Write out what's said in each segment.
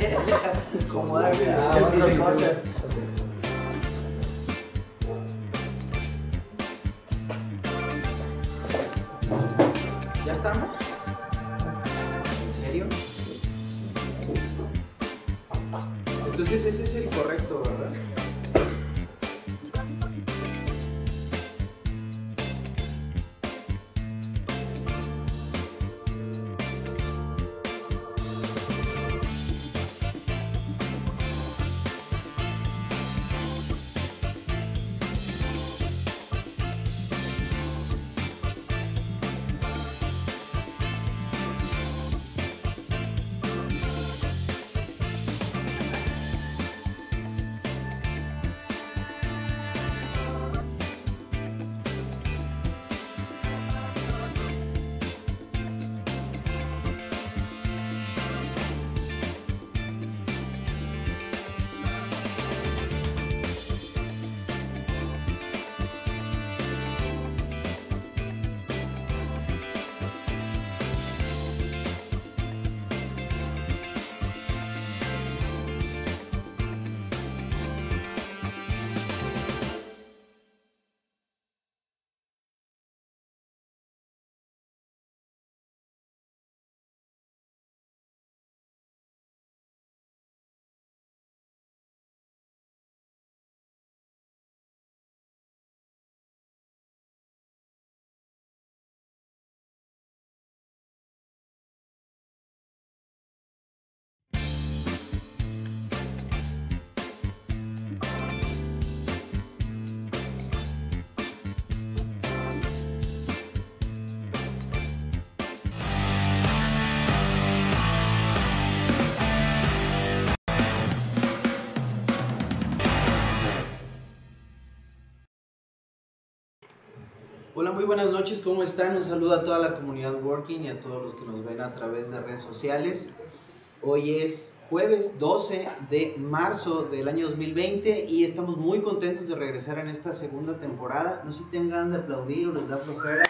Acomodar Ah, este cosas. ¿Ya estamos? ¿En serio? Entonces ese es el correcto, ¿verdad? Hola, muy buenas noches, ¿cómo están? Un saludo a toda la comunidad Working y a todos los que nos ven a través de redes sociales. Hoy es jueves 12 de marzo del año 2020 y estamos muy contentos de regresar en esta segunda temporada. No sé si tengan de aplaudir o les da flojera.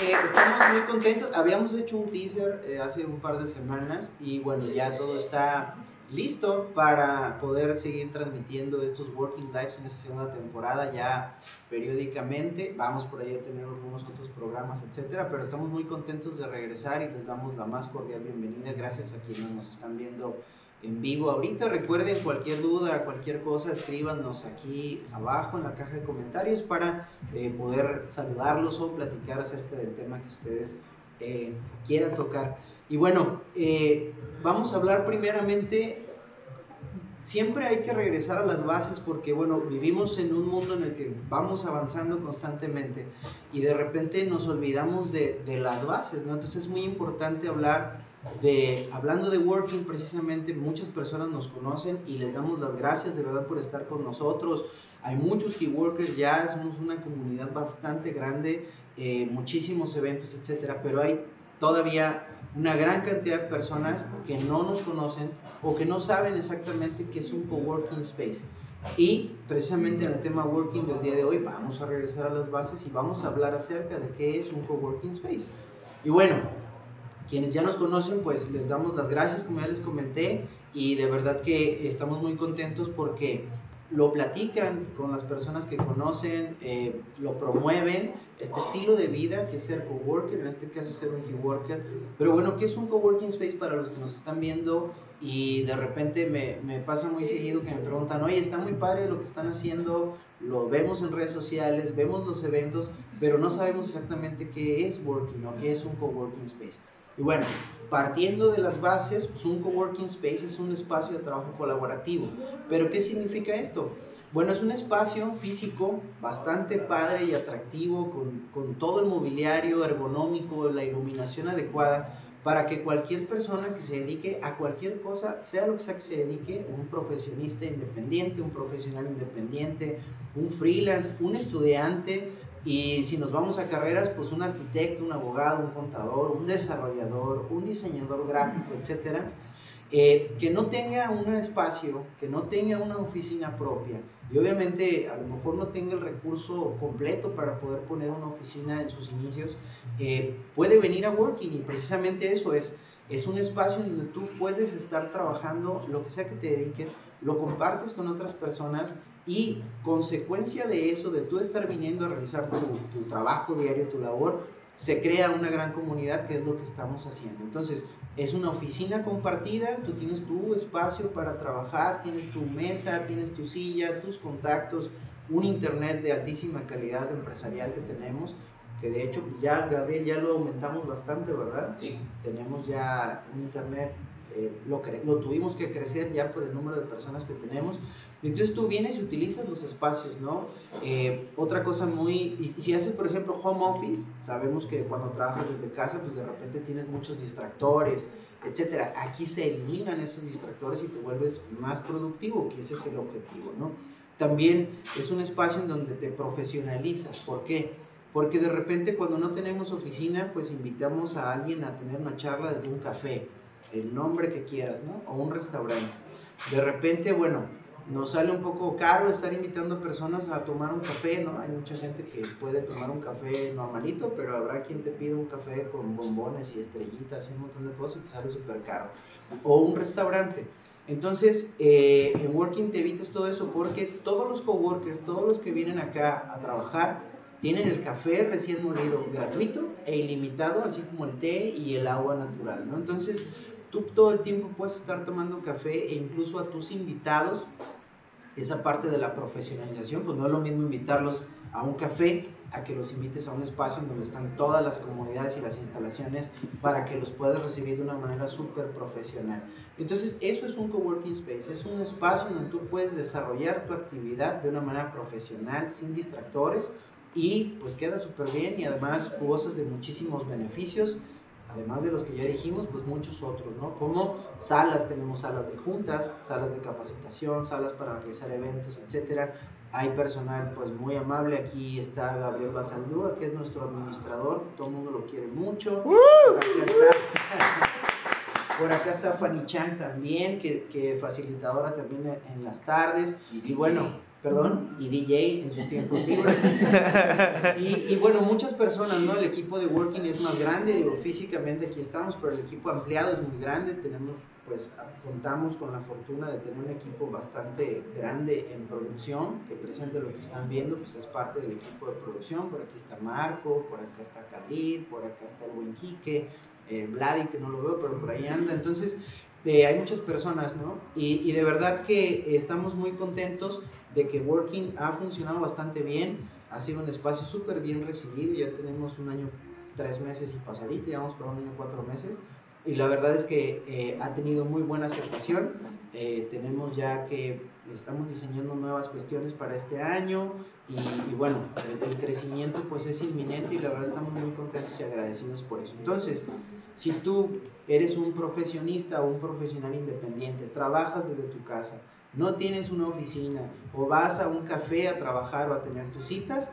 Eh, estamos muy contentos. Habíamos hecho un teaser eh, hace un par de semanas y bueno, ya todo está listo para poder seguir transmitiendo estos Working Lives en esta segunda temporada ya periódicamente. Vamos por ahí a tener algunos otros programas, etcétera, pero estamos muy contentos de regresar y les damos la más cordial bienvenida. Gracias a quienes nos están viendo en vivo ahorita. Recuerden cualquier duda, cualquier cosa, escríbanos aquí abajo en la caja de comentarios para eh, poder saludarlos o platicar acerca del tema que ustedes eh, quieran tocar. Y bueno, eh, vamos a hablar primeramente, siempre hay que regresar a las bases porque bueno, vivimos en un mundo en el que vamos avanzando constantemente y de repente nos olvidamos de, de las bases, ¿no? Entonces es muy importante hablar de, hablando de working precisamente, muchas personas nos conocen y les damos las gracias de verdad por estar con nosotros. Hay muchos key workers ya, somos una comunidad bastante grande, eh, muchísimos eventos, etcétera, pero hay todavía una gran cantidad de personas que no nos conocen o que no saben exactamente qué es un coworking space. Y precisamente en el tema working del día de hoy vamos a regresar a las bases y vamos a hablar acerca de qué es un coworking space. Y bueno, quienes ya nos conocen, pues les damos las gracias, como ya les comenté, y de verdad que estamos muy contentos porque lo platican con las personas que conocen, eh, lo promueven, este estilo de vida que es ser coworker, en este caso ser un coworker. Pero bueno, ¿qué es un coworking space para los que nos están viendo? Y de repente me, me pasa muy seguido que me preguntan, oye, está muy padre lo que están haciendo, lo vemos en redes sociales, vemos los eventos, pero no sabemos exactamente qué es working o qué es un coworking space. Y bueno, partiendo de las bases, pues un coworking space es un espacio de trabajo colaborativo. ¿Pero qué significa esto? Bueno, es un espacio físico bastante padre y atractivo, con, con todo el mobiliario ergonómico, la iluminación adecuada, para que cualquier persona que se dedique a cualquier cosa, sea lo que sea que se dedique, un profesionista independiente, un profesional independiente, un freelance, un estudiante, y si nos vamos a carreras, pues un arquitecto, un abogado, un contador, un desarrollador, un diseñador gráfico, etcétera, eh, que no tenga un espacio, que no tenga una oficina propia y obviamente a lo mejor no tenga el recurso completo para poder poner una oficina en sus inicios, eh, puede venir a Working y precisamente eso es Es un espacio donde tú puedes estar trabajando lo que sea que te dediques, lo compartes con otras personas y consecuencia de eso, de tú estar viniendo a realizar tu, tu trabajo diario, tu labor, se crea una gran comunidad que es lo que estamos haciendo. Entonces, es una oficina compartida, tú tienes tu espacio para trabajar, tienes tu mesa, tienes tu silla, tus contactos, un internet de altísima calidad empresarial que tenemos, que de hecho ya, Gabriel, ya lo aumentamos bastante, ¿verdad? Sí. Tenemos ya un internet, eh, lo, lo tuvimos que crecer ya por el número de personas que tenemos. Entonces tú vienes y utilizas los espacios, ¿no? Eh, otra cosa muy, y si haces por ejemplo home office, sabemos que cuando trabajas desde casa, pues de repente tienes muchos distractores, etcétera. Aquí se eliminan esos distractores y te vuelves más productivo, que ese es el objetivo, ¿no? También es un espacio en donde te profesionalizas. ¿Por qué? Porque de repente cuando no tenemos oficina, pues invitamos a alguien a tener una charla desde un café, el nombre que quieras, ¿no? O un restaurante. De repente, bueno, nos sale un poco caro estar invitando a personas a tomar un café, ¿no? Hay mucha gente que puede tomar un café normalito, pero habrá quien te pide un café con bombones y estrellitas y un montón de cosas y te sale súper caro. O un restaurante. Entonces, eh, en Working te evitas todo eso porque todos los coworkers, todos los que vienen acá a trabajar, tienen el café recién molido gratuito e ilimitado, así como el té y el agua natural, ¿no? Entonces, tú todo el tiempo puedes estar tomando café e incluso a tus invitados, esa parte de la profesionalización, pues no es lo mismo invitarlos a un café a que los invites a un espacio en donde están todas las comodidades y las instalaciones para que los puedas recibir de una manera súper profesional. Entonces, eso es un coworking space, es un espacio donde tú puedes desarrollar tu actividad de una manera profesional, sin distractores, y pues queda súper bien y además gozas de muchísimos beneficios, además de los que ya dijimos, pues muchos otros, ¿no? Como salas, tenemos salas de juntas, salas de capacitación, salas para realizar eventos, etcétera. Hay personal pues muy amable, aquí está Gabriel Basaldúa, que es nuestro administrador, todo el mundo lo quiere mucho. Por acá está, por acá está Fanny Chang también, que, que facilitadora también en las tardes. Y bueno, perdón, y DJ en sus tiempos libres. y, y, bueno, muchas personas, ¿no? El equipo de Working es más grande, digo, físicamente aquí estamos, pero el equipo ampliado es muy grande, tenemos, pues, contamos con la fortuna de tener un equipo bastante grande en producción, que presente lo que están viendo, pues es parte del equipo de producción, por aquí está Marco, por acá está Khalid, por acá está el buen Quique, eh, Vladi, que no lo veo, pero por ahí anda, entonces... Eh, hay muchas personas, ¿no? Y, y de verdad que estamos muy contentos de que Working ha funcionado bastante bien, ha sido un espacio súper bien recibido, ya tenemos un año, tres meses y pasadito, ya vamos por un año, cuatro meses, y la verdad es que eh, ha tenido muy buena aceptación, eh, tenemos ya que estamos diseñando nuevas cuestiones para este año, y, y bueno, el, el, crecimiento pues es inminente y la verdad estamos muy contentos y agradecidos por eso. Entonces, si tú eres un profesionista o un profesional independiente, trabajas desde tu casa, no tienes una oficina o vas a un café a trabajar o a tener tus citas,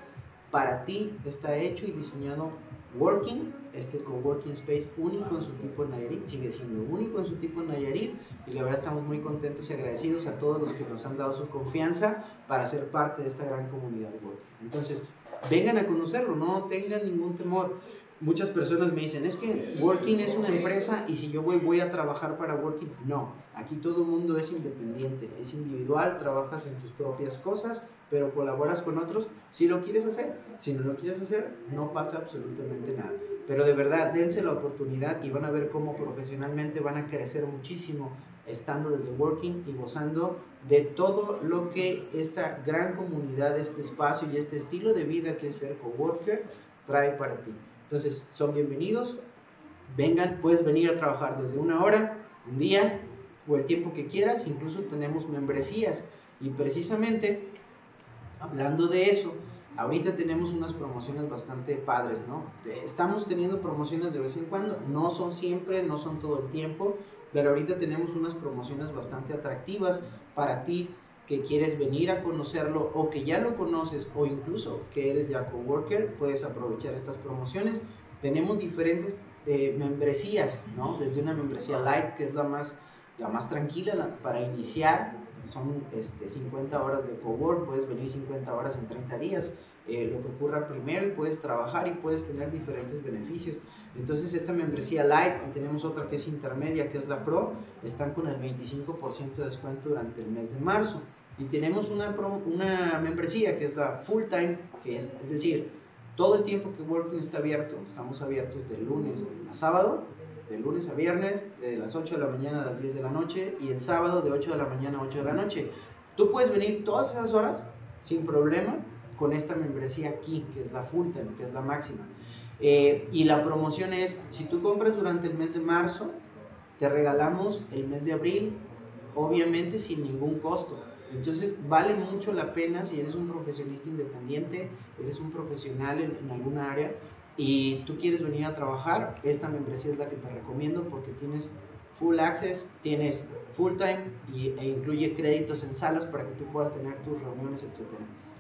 para ti está hecho y diseñado Working, este coworking space único en su tipo en Nayarit, sigue siendo único en su tipo en Nayarit y la verdad estamos muy contentos y agradecidos a todos los que nos han dado su confianza para ser parte de esta gran comunidad de Working. Entonces, vengan a conocerlo, no tengan ningún temor muchas personas me dicen, es que Working es una empresa y si yo voy, voy a trabajar para Working. No, aquí todo el mundo es independiente, es individual, trabajas en tus propias cosas, pero colaboras con otros si lo quieres hacer. Si no lo quieres hacer, no pasa absolutamente nada. Pero de verdad, dense la oportunidad y van a ver cómo profesionalmente van a crecer muchísimo estando desde Working y gozando de todo lo que esta gran comunidad, este espacio y este estilo de vida que es ser coworker trae para ti. Entonces, son bienvenidos. Vengan, puedes venir a trabajar desde una hora, un día o el tiempo que quieras. Incluso tenemos membresías. Y precisamente, hablando de eso, ahorita tenemos unas promociones bastante padres, ¿no? Estamos teniendo promociones de vez en cuando. No son siempre, no son todo el tiempo. Pero ahorita tenemos unas promociones bastante atractivas para ti que quieres venir a conocerlo o que ya lo conoces o incluso que eres ya coworker, puedes aprovechar estas promociones. Tenemos diferentes eh, membresías, ¿no? Desde una membresía light, que es la más, la más tranquila la, para iniciar, son este, 50 horas de cowork, puedes venir 50 horas en 30 días. eh, lo que ocurra primero y puedes trabajar y puedes tener diferentes beneficios. Entonces esta membresía Light, y tenemos otra que es intermedia, que es la Pro, están con el 25% de descuento durante el mes de marzo. Y tenemos una, una membresía que es la Full Time, que es, es decir, todo el tiempo que Working está abierto, estamos abiertos de lunes a sábado, de lunes a viernes, de las 8 de la mañana a las 10 de la noche y el sábado de 8 de la mañana a 8 de la noche. Tú puedes venir todas esas horas sin problema con esta membresía aquí, que es la full time, que es la máxima. Eh, y la promoción es, si tú compras durante el mes de marzo, te regalamos el mes de abril, obviamente sin ningún costo. Entonces vale mucho la pena si eres un profesionista independiente, eres un profesional en, alguna área y tú quieres venir a trabajar, esta membresía es la que te recomiendo porque tienes full access, tienes full time y, e incluye créditos en salas para que tú puedas tener tus reuniones, etc.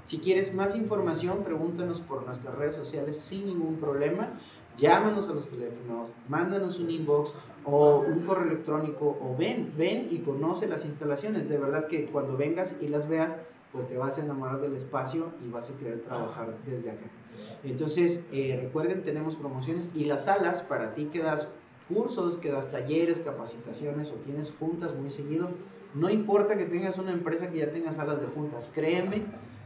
Si quieres más información, pregúntanos por nuestras redes sociales sin ningún problema. Llámanos a los teléfonos, mándanos un inbox o un correo electrónico o ven, ven y conoce las instalaciones. De verdad que cuando vengas y las veas, pues te vas a enamorar del espacio y vas a querer trabajar desde acá. Entonces, eh, recuerden, tenemos promociones y las salas para ti que das cursos, que das talleres, capacitaciones o tienes juntas muy seguido. No importa que tengas una empresa que ya tenga salas de juntas, créeme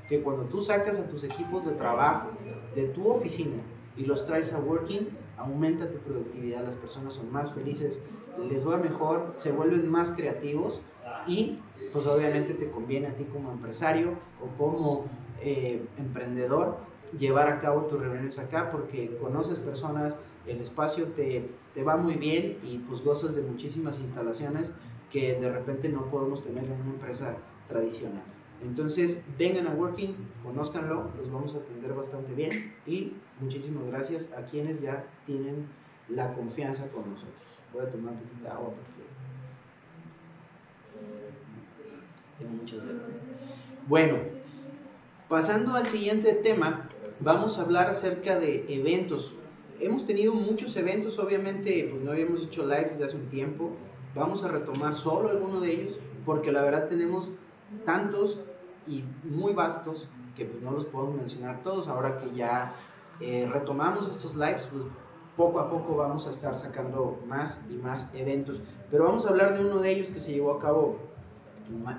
que cuando tú sacas a tus equipos de trabajo de tu oficina y los traes a Working, aumenta tu productividad, las personas son más felices, les va mejor, se vuelven más creativos y pues obviamente te conviene a ti como empresario o como eh, emprendedor llevar a cabo tus reuniones acá porque conoces personas, el espacio te, te, va muy bien y pues gozas de muchísimas instalaciones que de repente no podemos tener en una empresa tradicional. Entonces, vengan a Working, conózcanlo, los vamos a atender bastante bien y muchísimas gracias a quienes ya tienen la confianza con nosotros. Voy a tomar un poquito de agua porque tengo muchas sed. Bueno, pasando al siguiente tema, vamos a hablar acerca de eventos. Hemos tenido muchos eventos, obviamente, pues no habíamos hecho lives de hace un tiempo. Vamos a retomar solo alguno de ellos, porque la verdad tenemos tantos y muy vastos que pues no los podemos mencionar todos. Ahora que ya eh, retomamos estos lives, pues poco a poco vamos a estar sacando más y más eventos. Pero vamos a hablar de uno de ellos que se llevó a cabo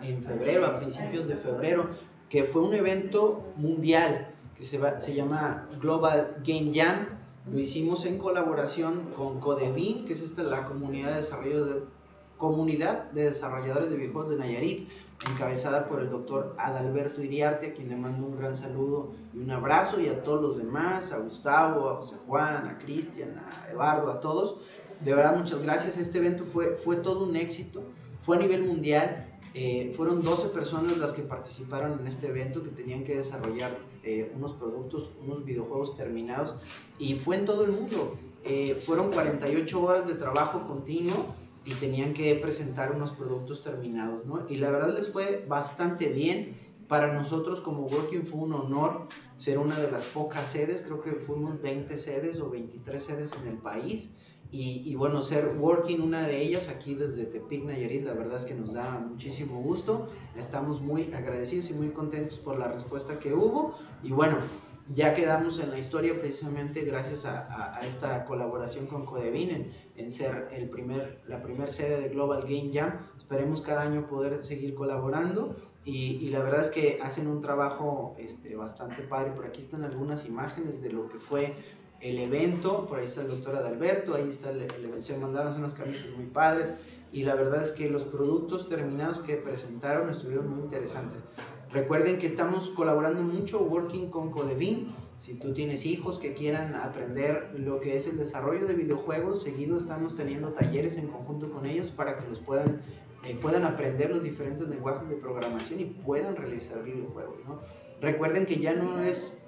en febrero, a principios de febrero, que fue un evento mundial que se, se llama Global Game Jam. Lo hicimos en colaboración con Codevin, que es esta la comunidad de desarrollo de, comunidad de desarrolladores de videojuegos de Nayarit, encabezada por el doctor Adalberto Iriarte, a quien le mando un gran saludo y un abrazo, y a todos los demás, a Gustavo, a José Juan, a Cristian, a Eduardo, a todos. De verdad, muchas gracias. Este evento fue, fue todo un éxito, fue a nivel mundial eh, fueron 12 personas las que participaron en este evento que tenían que desarrollar eh, unos productos, unos videojuegos terminados y fue en todo el mundo. Eh, fueron 48 horas de trabajo continuo y tenían que presentar unos productos terminados, ¿no? Y la verdad les fue bastante bien. Para nosotros como Working fue un honor ser una de las pocas sedes, creo que fuimos 20 sedes o 23 sedes en el país. Y, bueno, ser Working una de ellas aquí desde Tepic, Nayarit, la verdad es que nos da muchísimo gusto. Estamos muy agradecidos y muy contentos por la respuesta que hubo. Y bueno, ya quedamos en la historia precisamente gracias a, esta colaboración con Codevin en, ser el primer, la primera sede de Global Game Jam. Esperemos cada año poder seguir colaborando. Y, y, la verdad es que hacen un trabajo este, bastante padre. Por aquí están algunas imágenes de lo que fue el evento, por ahí está el doctor Adalberto, ahí está el, evento, se mandaron unas camisas muy padres y la verdad es que los productos terminados que presentaron estuvieron muy interesantes. Recuerden que estamos colaborando mucho, working con Codevin. Si tú tienes hijos que quieran aprender lo que es el desarrollo de videojuegos, seguido estamos teniendo talleres en conjunto con ellos para que los puedan, eh, puedan aprender los diferentes lenguajes de programación y puedan realizar videojuegos. ¿no? Recuerden que ya no es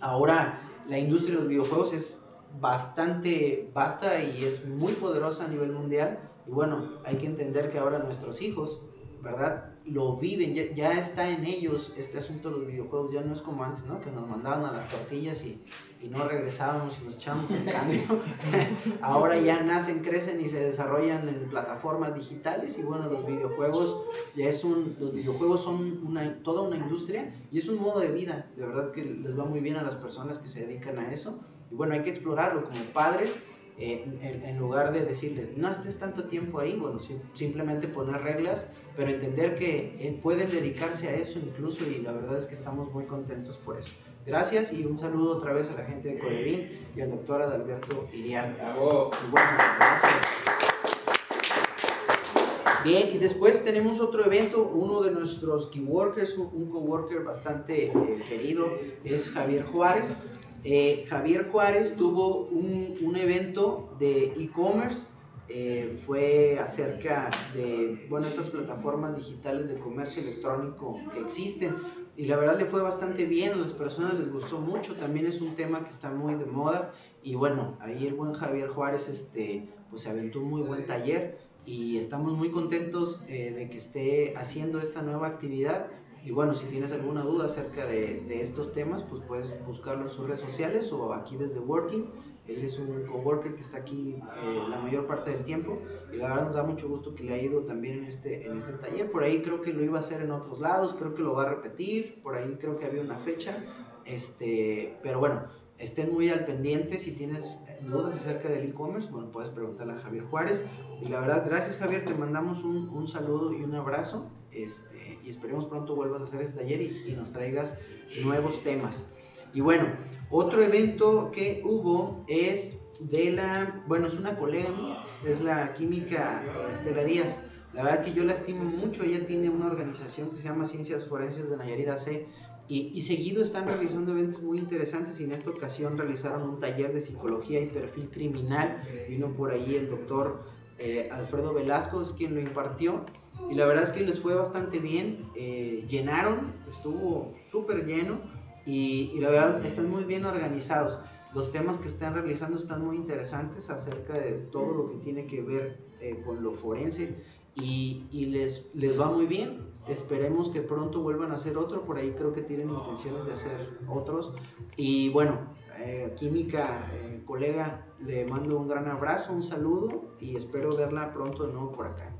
ahora la industria de los videojuegos es bastante vasta y es muy poderosa a nivel mundial. Y bueno, hay que entender que ahora nuestros hijos, ¿verdad? Lo viven, ya, ya, está en ellos este asunto de los videojuegos, ya no es como antes, ¿no? Que nos mandaban a las tortillas y, y no regresábamos y nos echábamos en cambio. Ahora ya nacen, crecen y se desarrollan en plataformas digitales y bueno, los videojuegos ya es un, los videojuegos son una, toda una industria y es un modo de vida, de verdad que les va muy bien a las personas que se dedican a eso y bueno, hay que explorarlo como padres en, lugar de decirles, no estés tanto tiempo ahí, bueno, simplemente poner reglas, pero entender que eh, pueden dedicarse a eso incluso y la verdad es que estamos muy contentos por eso. Gracias y un saludo otra vez a la gente de Codevín y al doctor Adalberto Iriarte. Bueno, gracias. Bien, y después tenemos otro evento, uno de nuestros keyworkers, un coworker bastante eh, querido, es Javier Juárez. Eh, Javier Juárez tuvo un, evento de e-commerce, eh, fue acerca de, bueno, estas plataformas digitales de comercio electrónico que existen. Y la verdad le fue bastante bien, a las personas les gustó mucho, también es un tema que está muy de moda. Y bueno, ahí el buen Javier Juárez este, pues se aventó un muy buen taller y estamos muy contentos eh, de que esté haciendo esta nueva actividad. Y bueno, si tienes alguna duda acerca de, de, estos temas, pues puedes buscarlo en sus redes sociales o aquí desde Working. Él es un coworker que está aquí eh, la mayor parte del tiempo y la verdad nos da mucho gusto que le ha ido también en este, en este taller. Por ahí creo que lo iba a hacer en otros lados, creo que lo va a repetir, por ahí creo que había una fecha. Este, pero bueno, estén muy al pendiente si tienes dudas acerca del e-commerce, bueno, puedes preguntarle a Javier Juárez. Y la verdad, gracias Javier, te mandamos un, un saludo y un abrazo. Este, y esperemos pronto vuelvas a hacer este taller y, nos traigas nuevos temas. Y bueno, otro evento que hubo es de la, bueno, es una colega es la química Estela Díaz. La verdad que yo la estimo mucho, ella tiene una organización que se llama Ciencias Forenses de Nayarit C y, y, seguido están realizando eventos muy interesantes y en esta ocasión realizaron un taller de psicología y perfil criminal. Vino por ahí el doctor eh, Alfredo Velasco, es quien lo impartió y la verdad es que les fue bastante bien, eh, llenaron, estuvo súper lleno y, la verdad están muy bien organizados. Los temas que están realizando están muy interesantes acerca de todo lo que tiene que ver eh, con lo forense y, y, les, les va muy bien. Esperemos que pronto vuelvan a hacer otro, por ahí creo que tienen intenciones de hacer otros. Y bueno, eh, Química, colega, le mando un gran abrazo, un saludo y espero verla pronto de nuevo por acá.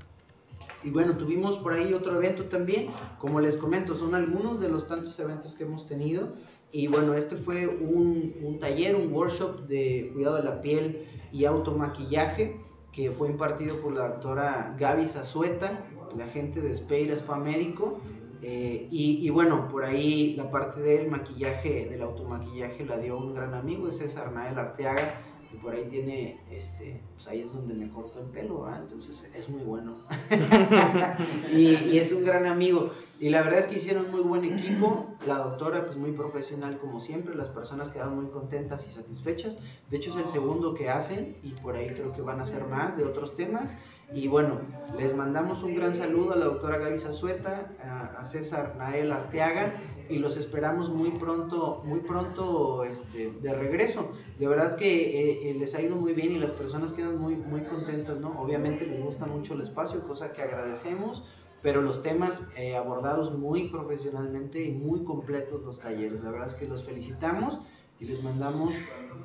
Y bueno, tuvimos por ahí otro evento también, como les comento, son algunos de los tantos eventos que hemos tenido. Y bueno, este fue un, taller, un workshop de cuidado de la piel y automaquillaje que fue impartido por la doctora Gaby Zazueta, la gente de Speir Spa Médico. Eh, y, y, bueno, por ahí la parte del maquillaje, del automaquillaje, la dio un gran amigo, César Nael Arteaga, y por ahí tiene, este, pues ahí es donde me corto el pelo, entonces es muy bueno. y, es un gran amigo. Y la verdad es que hicieron muy buen equipo, la doctora pues muy profesional como siempre, las personas quedaron muy contentas y satisfechas. De hecho es el segundo que hacen y por ahí creo que van a hacer más de otros temas. Y bueno, les mandamos un gran saludo a la doctora Gaby Zazueta, a, a César Nael Arteaga y los esperamos muy pronto, muy pronto este, de regreso. De verdad que eh, eh, les ha ido muy bien y las personas quedan muy, muy contentas, ¿no? Obviamente les gusta mucho el espacio, cosa que agradecemos, pero los temas eh, abordados muy profesionalmente y muy completos los talleres. La verdad es que los felicitamos y les mandamos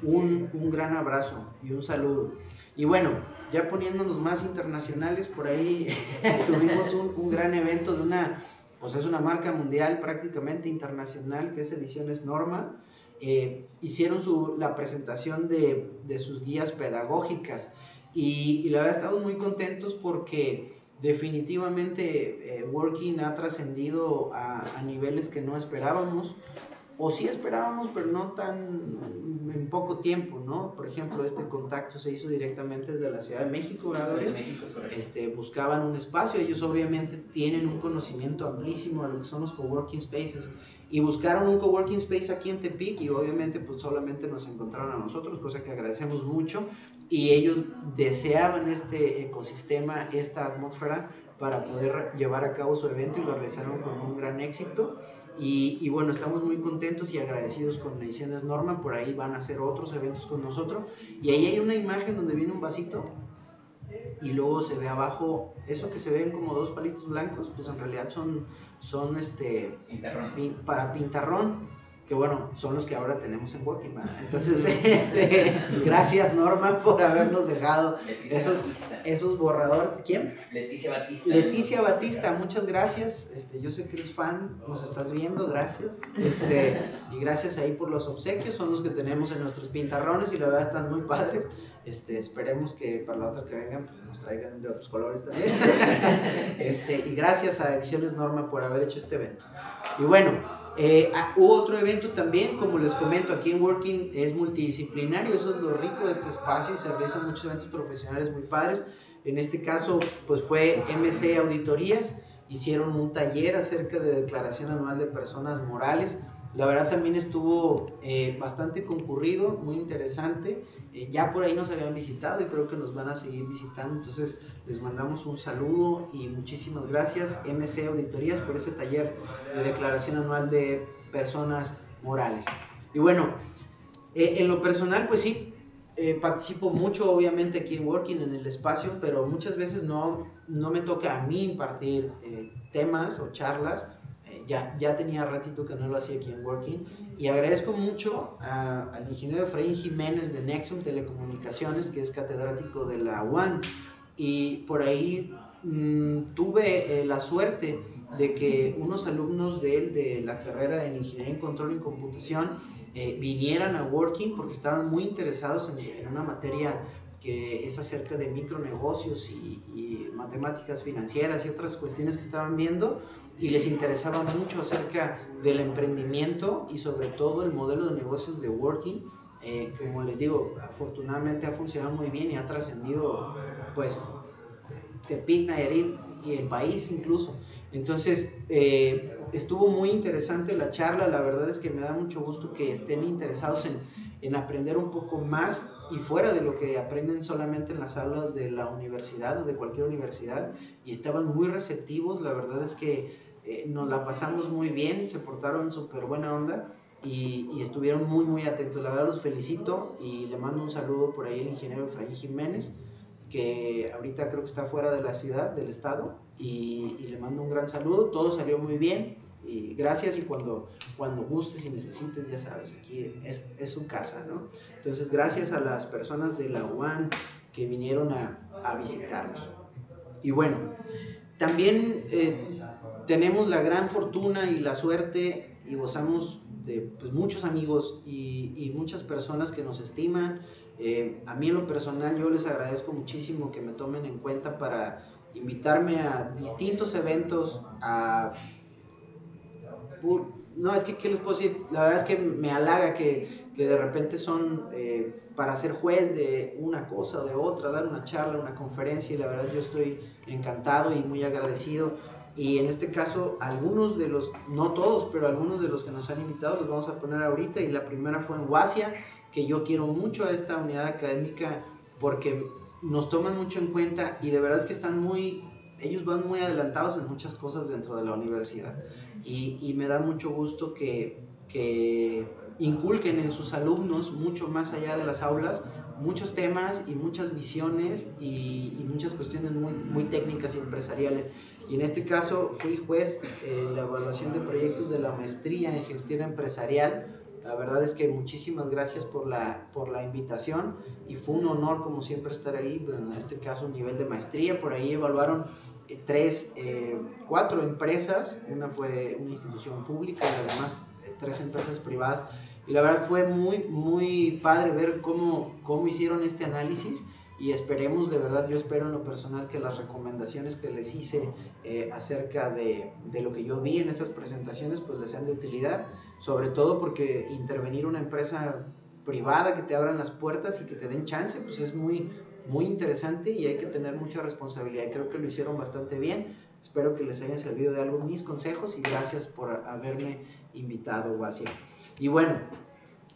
un, un gran abrazo y un saludo. Y bueno, ya poniéndonos más internacionales, por ahí tuvimos un, un gran evento de una pues es una marca mundial prácticamente internacional que es Ediciones Norma. Eh, hicieron su, la presentación de, de, sus guías pedagógicas y, la verdad estamos muy contentos porque definitivamente eh, Working ha trascendido a, a, niveles que no esperábamos o sí esperábamos, pero no tan en poco tiempo, ¿no? Por ejemplo, este contacto se hizo directamente desde la Ciudad de México, ¿verdad? De México, este, buscaban un espacio, ellos obviamente tienen un conocimiento amplísimo de lo que son los coworking spaces y buscaron un coworking space aquí en Tepic y obviamente pues solamente nos encontraron a nosotros, cosa que agradecemos mucho y ellos deseaban este ecosistema, esta atmósfera para poder llevar a cabo su evento y lo realizaron con un gran éxito. Y, bueno, estamos muy contentos y agradecidos con Ediciones Norma, por ahí van a hacer otros eventos con nosotros. Y ahí hay una imagen donde viene un vasito. y luego se ve abajo, esto que se ven como dos palitos blancos, pues en realidad son, son este, para pintarrón que bueno, son los que ahora tenemos en Working Entonces, este, gracias Norma por habernos dejado esos, esos borradores. ¿Quién? Leticia Batista. Leticia Batista, muchas gracias. Este, yo sé que eres fan, nos estás viendo, gracias. Este, y gracias ahí por los obsequios, son los que tenemos en nuestros pintarrones y la verdad están muy padres. Este, esperemos que para la otra que vengan pues, nos traigan de otros colores también. este, y gracias a Ediciones Norma por haber hecho este evento. Y bueno, eh, ah, hubo otro evento también, como les comento, aquí en Working es multidisciplinario, eso es lo rico de este espacio y se realizan muchos eventos profesionales muy padres. En este caso, pues fue MC Auditorías, hicieron un taller acerca de declaración anual de personas morales. La verdad también estuvo eh, bastante concurrido, muy interesante. Eh, ya por ahí nos habían visitado y creo que nos van a seguir visitando. Entonces les mandamos un saludo y muchísimas gracias MC Auditorías por este taller de declaración anual de personas morales. Y bueno, eh, en lo personal pues sí, participo mucho obviamente aquí en Working, en el espacio, pero muchas veces no, no me toca a mí impartir temas o charlas ya, ya tenía ratito que no lo hacía aquí en Working y agradezco mucho al ingeniero Efraín Jiménez de Nexum Telecomunicaciones, que es catedrático de la UAN y por ahí mm, tuve eh, la suerte de que unos alumnos de él de la carrera en Ingeniería en Control y Computación eh, vinieran a Working porque estaban muy interesados en, en una materia que es acerca de micronegocios y, y, matemáticas financieras y otras cuestiones que estaban viendo y les interesaba mucho acerca del emprendimiento y sobre todo el modelo de negocios de Working. Eh, como les digo, afortunadamente ha funcionado muy bien y ha trascendido pues Tepic, Nayarit y el país incluso. Entonces, eh, estuvo muy interesante la charla, la verdad es que me da mucho gusto que estén interesados en, en aprender un poco más y fuera de lo que aprenden solamente en las aulas de la universidad o de cualquier universidad. Y estaban muy receptivos, la verdad es que eh, nos la pasamos muy bien, se portaron súper buena onda y, estuvieron muy, muy atentos. La verdad los felicito y le mando un saludo por ahí al ingeniero Efraín Jiménez, que ahorita creo que está fuera de la ciudad, del estado, y, le mando un gran saludo. Todo salió muy bien y gracias y cuando, cuando gustes y necesites, ya sabes, aquí es, es su casa, ¿no? Entonces, gracias a las personas de la UAN que vinieron a, a visitarnos. Y bueno, también eh, tenemos la gran fortuna y la suerte y gozamos de pues, muchos amigos y, muchas personas que nos estiman. Eh, a mí en lo personal yo les agradezco muchísimo que me tomen en cuenta para invitarme a distintos eventos, a... No, es que, ¿qué les puedo decir? La verdad es que me halaga que, que de repente son eh, para ser juez de una cosa o de otra, dar una charla, una conferencia, y la verdad yo estoy encantado y muy agradecido. Y en este caso, algunos de los, no todos, pero algunos de los que nos han invitado los vamos a poner ahorita. Y la primera fue en Huasia, que yo quiero mucho a esta unidad académica porque nos toman mucho en cuenta y de verdad es que están muy, ellos van muy adelantados en muchas cosas dentro de la universidad. Y, y me da mucho gusto que, que inculquen en sus alumnos, mucho más allá de las aulas, muchos temas y muchas visiones y, y muchas cuestiones muy, muy técnicas y empresariales. Y en este caso fui juez en la evaluación de proyectos de la maestría en gestión empresarial. La verdad es que muchísimas gracias por la, por la invitación y fue un honor como siempre estar ahí, en este caso un nivel de maestría. Por ahí evaluaron eh, tres, eh, cuatro empresas, una fue una institución pública las demás eh, tres empresas privadas. Y la verdad fue muy, muy padre ver cómo, cómo hicieron este análisis y esperemos, de verdad, yo espero en lo personal que las recomendaciones que les hice eh, acerca de, de, lo que yo vi en estas presentaciones, pues les sean de utilidad, sobre todo porque intervenir una empresa privada que te abran las puertas y que te den chance, pues es muy, muy interesante y hay que tener mucha responsabilidad. Creo que lo hicieron bastante bien. Espero que les hayan servido de algo mis consejos y gracias por haberme invitado, Guasia. Y bueno,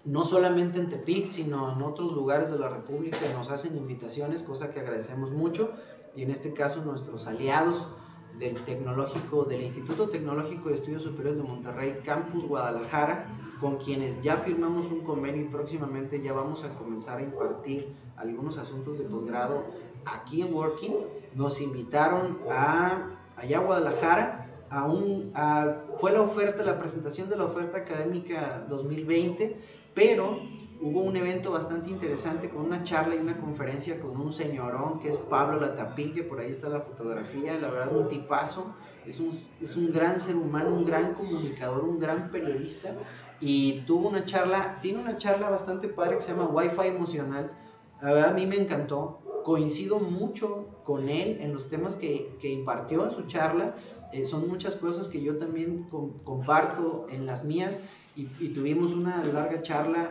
no solamente en Tepic, sino en otros lugares de la República nos hacen invitaciones, cosa que agradecemos mucho. Y en este caso nuestros aliados del Tecnológico, del Instituto Tecnológico de Estudios Superiores de Monterrey, Campus Guadalajara, con quienes ya firmamos un convenio y próximamente ya vamos a comenzar a impartir algunos asuntos de posgrado aquí en Working. Nos invitaron a allá a Guadalajara a un, fue la oferta, la presentación de la oferta académica 2020, pero hubo un evento bastante interesante con una charla y una conferencia con un señorón que es Pablo Latapí, que por ahí está la fotografía, la verdad un tipazo, es un, es un gran ser humano, un gran comunicador, un gran periodista y tuvo una charla, tiene una charla bastante padre que se llama Wi-Fi emocional, la verdad a mí me encantó, coincido mucho con él en los temas que, que impartió en su charla, eh, son muchas cosas que yo también comparto en las mías y, tuvimos una larga charla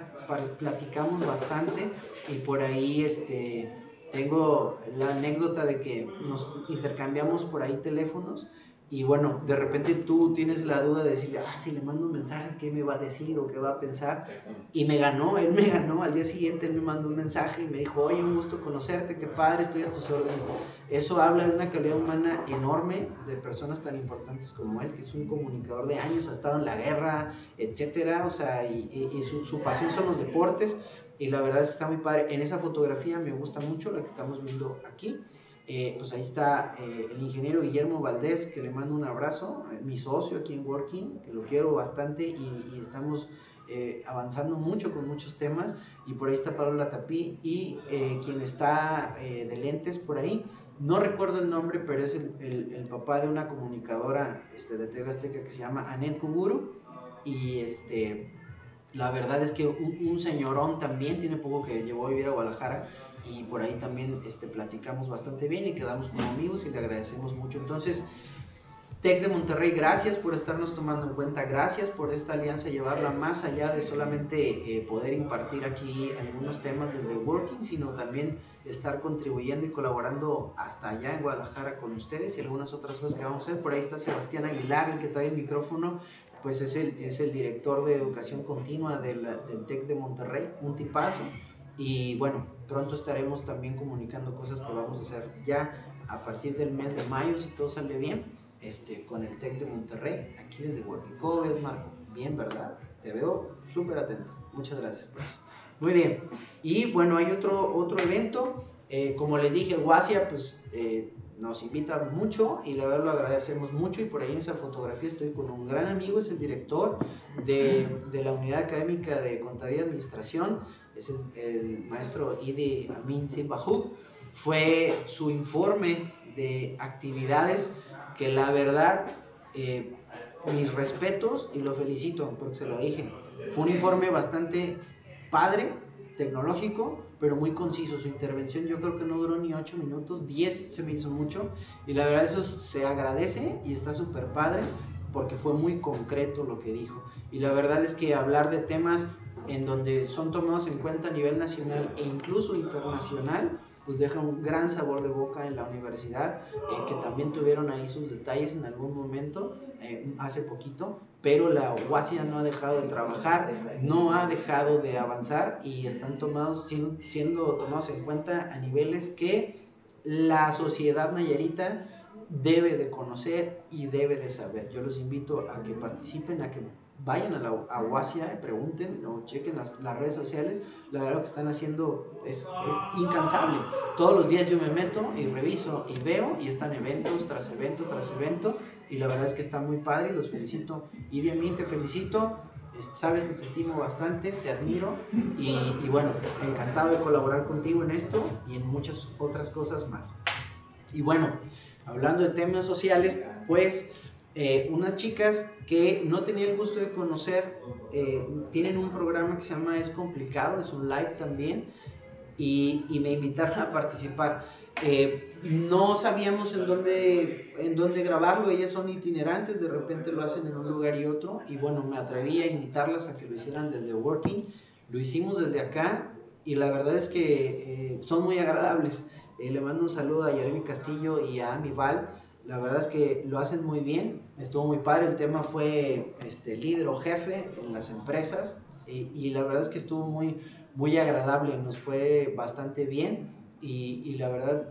platicamos bastante y por ahí este, tengo la anécdota de que nos intercambiamos por ahí teléfonos y bueno, de repente tú tienes la duda de decirle, ah, si le mando un mensaje, ¿qué me va a decir o qué va a pensar? Y me ganó, él me ganó. Al día siguiente él me mandó un mensaje y me dijo, oye, un gusto conocerte, qué padre, estoy a tus órdenes. Eso habla de una calidad humana enorme de personas tan importantes como él, que es un comunicador de años, ha estado en la guerra, etcétera, o sea, y, su, su pasión son los deportes. Y la verdad es que está muy padre. En esa fotografía me gusta mucho la que estamos viendo aquí. Eh, pues ahí está eh, el ingeniero Guillermo Valdés, que le mando un abrazo, eh, mi socio aquí en Working, que lo quiero bastante y, estamos avanzando mucho con muchos temas. Y por ahí está Pablo Latapí y quien está de lentes por ahí. No recuerdo el nombre, pero es el, papá de una comunicadora este, de TV Azteca que se llama Anet Kuguru. Y este, la verdad es que un, un señorón también, tiene poco que llevó a vivir a Guadalajara y por ahí también este, platicamos bastante bien y quedamos como amigos y le agradecemos mucho. Entonces, TEC de Monterrey, gracias por estarnos tomando en cuenta, gracias por esta alianza, llevarla más allá de solamente eh, poder impartir aquí algunos temas desde Working, sino también estar contribuyendo y colaborando hasta allá en Guadalajara con ustedes y algunas otras cosas que vamos a hacer. Por ahí está Sebastián Aguilar, el que trae el micrófono, pues es el, es el director de educación continua del, del TEC de Monterrey, un tipazo. Y bueno, pronto estaremos también comunicando cosas que vamos a hacer ya a partir del mes de mayo, si todo sale bien, este, con el TEC de Monterrey, aquí desde Working. ¿Cómo ves, Marco? Bien, ¿verdad? Te veo súper atento. Muchas gracias Muy bien. Y bueno, hay otro, otro evento. Eh, como les dije, Guasia, pues eh, nos invita mucho y la verdad lo agradecemos mucho y por ahí en esa fotografía estoy con un gran amigo, es el director de, de la unidad académica de Contaduría y Administración, es el, maestro Idi Amin Simbahu, fue su informe de actividades que la verdad, eh, mis respetos y lo felicito porque se lo dije. Fue un informe bastante padre, tecnológico, pero muy conciso. Su intervención yo creo que no duró ni 8 minutos, 10 se me hizo mucho. Y la verdad eso se agradece y está súper padre porque fue muy concreto lo que dijo. Y la verdad es que hablar de temas en donde son tomados en cuenta a nivel nacional e incluso internacional, pues deja un gran sabor de boca en la universidad, eh, que también tuvieron ahí sus detalles en algún momento, eh, hace poquito, pero la UASIA no ha dejado de trabajar, no ha dejado de avanzar y están tomados, siendo tomados en cuenta a niveles que la sociedad nayarita debe de conocer y debe de saber. Yo los invito a que participen, a que vayan a la a pregunten o chequen las, redes sociales. La verdad lo que están haciendo es, incansable. Todos los días yo me meto y reviso y veo y están eventos tras evento tras evento y la verdad es que está muy padre y los felicito. Y bien, te felicito. Sabes que te estimo bastante, te admiro y, y bueno, encantado de colaborar contigo en esto y en muchas otras cosas más. Y bueno, hablando de temas sociales, pues eh, unas chicas que no tenía el gusto de conocer, eh, tienen un programa que se llama Es Complicado, es un live también, y, me invitaron a participar. Eh, no sabíamos en dónde, en dónde grabarlo, ellas son itinerantes, de repente lo hacen en un lugar y otro, y bueno, me atreví a invitarlas a que lo hicieran desde Working, lo hicimos desde acá, y la verdad es que son muy agradables. le mando un saludo a Jeremy Castillo y a Ami Val. La verdad es que lo hacen muy bien, estuvo muy padre, el tema fue este, líder o jefe en las empresas. Y, la verdad es que estuvo muy, muy agradable, nos fue bastante bien y, la verdad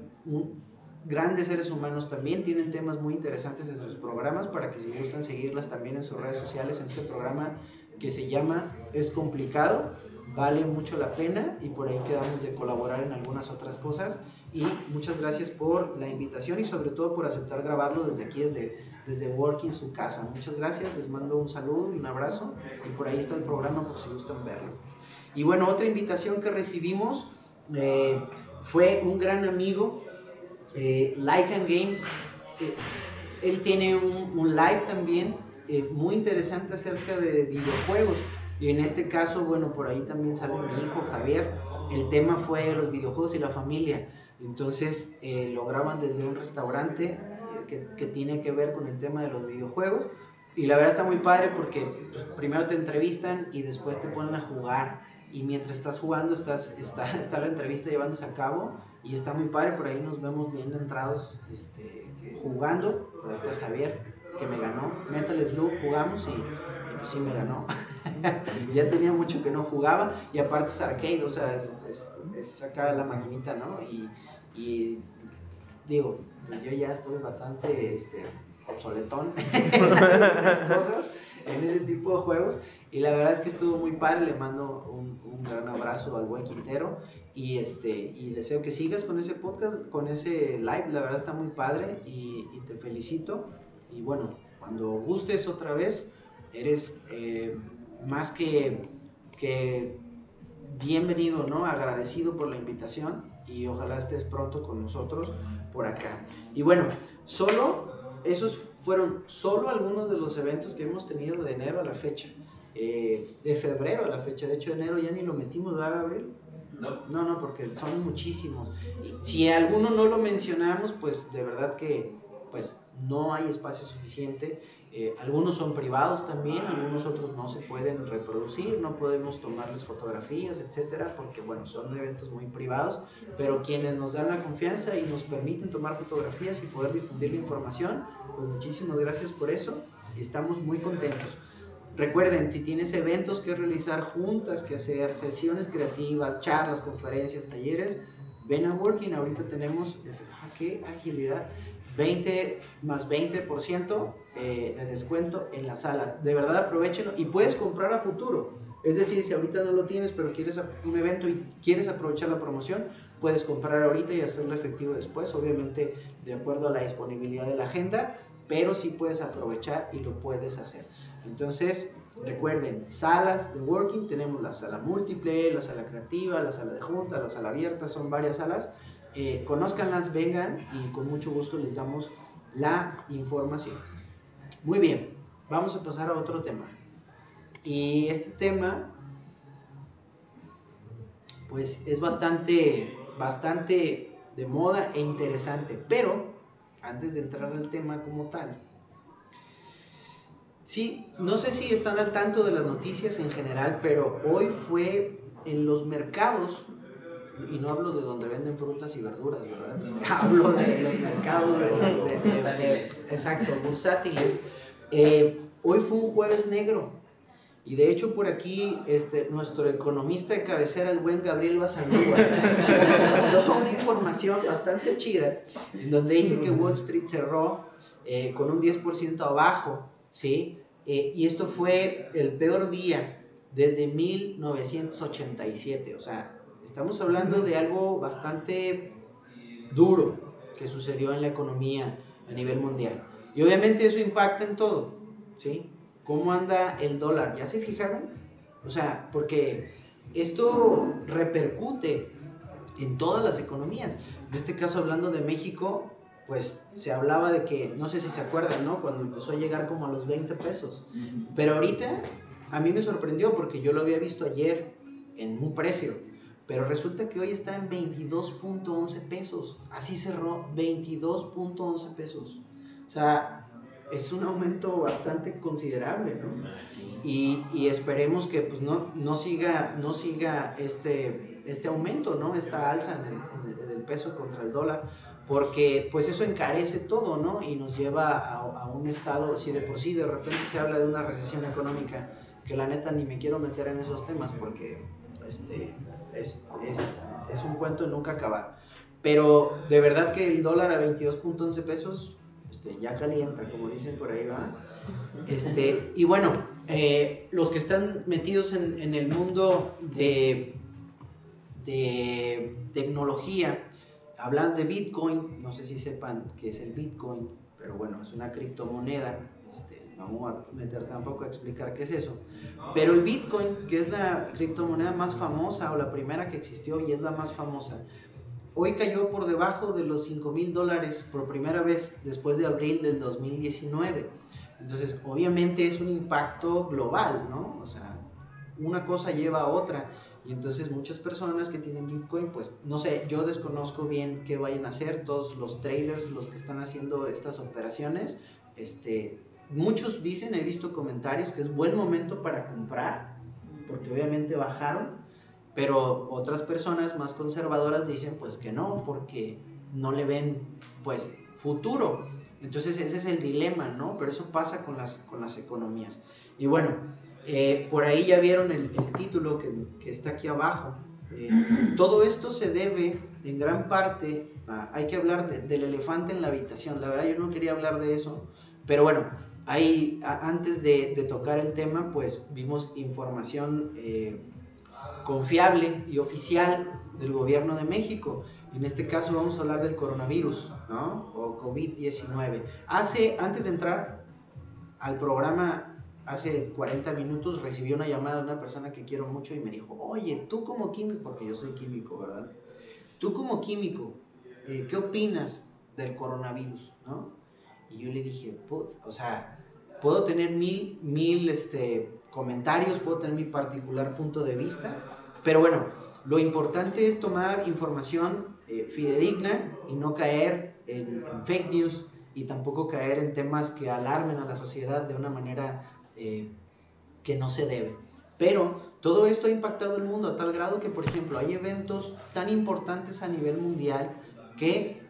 grandes seres humanos también, tienen temas muy interesantes en sus programas para que si gustan seguirlas también en sus redes sociales, en este programa que se llama Es complicado, vale mucho la pena y por ahí quedamos de colaborar en algunas otras cosas y muchas gracias por la invitación y sobre todo por aceptar grabarlo desde aquí, desde, desde Working, su casa. Muchas gracias, les mando un saludo y un abrazo y por ahí está el programa por si gustan verlo. Y bueno, otra invitación que recibimos eh, fue un gran amigo, eh, Like and Games. Eh, él tiene un, un live también eh, muy interesante acerca de videojuegos. Y en este caso, bueno, por ahí también sale mi hijo Javier. El tema fue los videojuegos y la familia. Entonces eh, lo graban desde un restaurante eh, que, que, tiene que ver con el tema de los videojuegos. Y la verdad está muy padre porque pues, primero te entrevistan y después te ponen a jugar. Y mientras estás jugando, estás, está, está la entrevista llevándose a cabo. Y está muy padre, por ahí nos vemos bien entrados este, jugando. Ahí está Javier, que me ganó. Metal Slug jugamos y, pues sí me ganó. ya tenía mucho que no jugaba y aparte es arcade, o sea, es, es, acá la maquinita, ¿no? Y, y digo, pues yo ya estoy bastante este, obsoletón en algunas cosas, en ese tipo de juegos. Y la verdad es que estuvo muy padre, le mando un, un gran abrazo al buen Quintero y este y deseo que sigas con ese podcast, con ese live, la verdad está muy padre y, te felicito. Y bueno, cuando gustes otra vez, eres eh, más que, que bienvenido, ¿no? Agradecido por la invitación y ojalá estés pronto con nosotros por acá. Y bueno, solo, esos fueron solo algunos de los eventos que hemos tenido de enero a la fecha. Eh, de febrero a la fecha, de hecho enero ya ni lo metimos, ¿verdad, Gabriel? No. No, no, porque son muchísimos. Si alguno no lo mencionamos, pues de verdad que pues no hay espacio suficiente. Eh, algunos son privados también, algunos otros no se pueden reproducir, no podemos tomarles fotografías, etcétera, porque bueno, son eventos muy privados, pero quienes nos dan la confianza y nos permiten tomar fotografías y poder difundir la información, pues muchísimas gracias por eso y estamos muy contentos. Recuerden, si tienes eventos que realizar, juntas que hacer, sesiones creativas, charlas, conferencias, talleres, ven a Working. Ahorita tenemos, ah, qué agilidad, 20 más 20% eh, de descuento en las salas. De verdad aprovechenlo y puedes comprar a futuro. Es decir, si ahorita no lo tienes, pero quieres un evento y quieres aprovechar la promoción, puedes comprar ahorita y hacerlo efectivo después, obviamente de acuerdo a la disponibilidad de la agenda, pero sí puedes aprovechar y lo puedes hacer. Entonces, recuerden, salas de working, tenemos la sala múltiple, la sala creativa, la sala de junta, la sala abierta, son varias salas. Eh, conózcanlas, vengan y con mucho gusto les damos la información. Muy bien, vamos a pasar a otro tema. Y este tema, pues es bastante, bastante de moda e interesante. Pero, antes de entrar al tema como tal, sí, no sé si están al tanto de las noticias en general, pero hoy fue en los mercados y no hablo de donde venden frutas y verduras, ¿verdad? Hablo de los mercados de, de, de, exacto, bursátiles. Eh, hoy fue un jueves negro y de hecho por aquí este, nuestro economista de cabecera, el buen Gabriel Basanúa, nos pasó una información bastante chida en donde dice que Wall Street cerró eh, con un 10% abajo, ¿sí? Eh, y esto fue el peor día desde 1987, o sea, Estamos hablando de algo bastante duro que sucedió en la economía a nivel mundial. Y obviamente eso impacta en todo, ¿sí? ¿Cómo anda el dólar? ¿Ya se fijaron? O sea, porque esto repercute en todas las economías. En este caso, hablando de México, pues se hablaba de que, no sé si se acuerdan, ¿no? Cuando empezó a llegar como a los 20 pesos. Pero ahorita a mí me sorprendió porque yo lo había visto ayer en un precio pero resulta que hoy está en 22.11 pesos. Así cerró, 22.11 pesos. O sea, es un aumento bastante considerable, ¿no? Y, y esperemos que pues, no, no, siga, no siga este, este aumento, ¿no? Esta alza en el, en el, peso contra el dólar, porque pues eso encarece todo, ¿no? Y nos lleva a, un estado, si de por sí de repente se habla de una recesión económica, que la neta ni me quiero meter en esos temas porque este, es, es, es un cuento de nunca acabar. Pero de verdad que el dólar a 22.11 pesos este, ya calienta, como dicen por ahí, ¿va? Este, y bueno, eh, los que están metidos en, el mundo de, de tecnología, hablan de Bitcoin, no sé si sepan qué es el Bitcoin, pero bueno, es una criptomoneda, este, no vamos a meter tampoco a explicar qué es eso, pero el Bitcoin, que es la criptomoneda más famosa o la primera que existió y es la más famosa, hoy cayó por debajo de los 5 mil dólares por primera vez después de abril del 2019. Entonces, obviamente es un impacto global, ¿no? O sea, una cosa lleva a otra. Y entonces muchas personas que tienen Bitcoin, pues no sé, yo desconozco bien qué vayan a hacer, todos los traders, los que están haciendo estas operaciones, este, muchos dicen, he visto comentarios que es buen momento para comprar, porque obviamente bajaron, pero otras personas más conservadoras dicen pues que no, porque no le ven pues futuro. Entonces ese es el dilema, ¿no? Pero eso pasa con las, con las economías. Y bueno, eh, por ahí ya vieron el, título que, está aquí abajo. Eh, todo esto se debe en gran parte, hay que hablar del elefante en la habitación. La verdad yo no quería hablar de eso, pero bueno, ahí antes de, tocar el tema, pues vimos información eh, confiable y oficial del gobierno de México. En este caso vamos a hablar del coronavirus, ¿no? O COVID-19. Hace, antes de entrar al programa hace 40 minutos recibí una llamada de una persona que quiero mucho y me dijo, oye, tú como químico, porque yo soy químico, ¿verdad? Tú como químico, eh, ¿qué opinas del coronavirus? ¿no? Y yo le dije, Put, o sea, puedo tener mil, mil este, comentarios, puedo tener mi particular punto de vista, pero bueno, lo importante es tomar información eh, fidedigna y no caer en, en fake news y tampoco caer en temas que alarmen a la sociedad de una manera eh, que no se debe. Pero todo esto ha impactado el mundo a tal grado que, por ejemplo, hay eventos tan importantes a nivel mundial que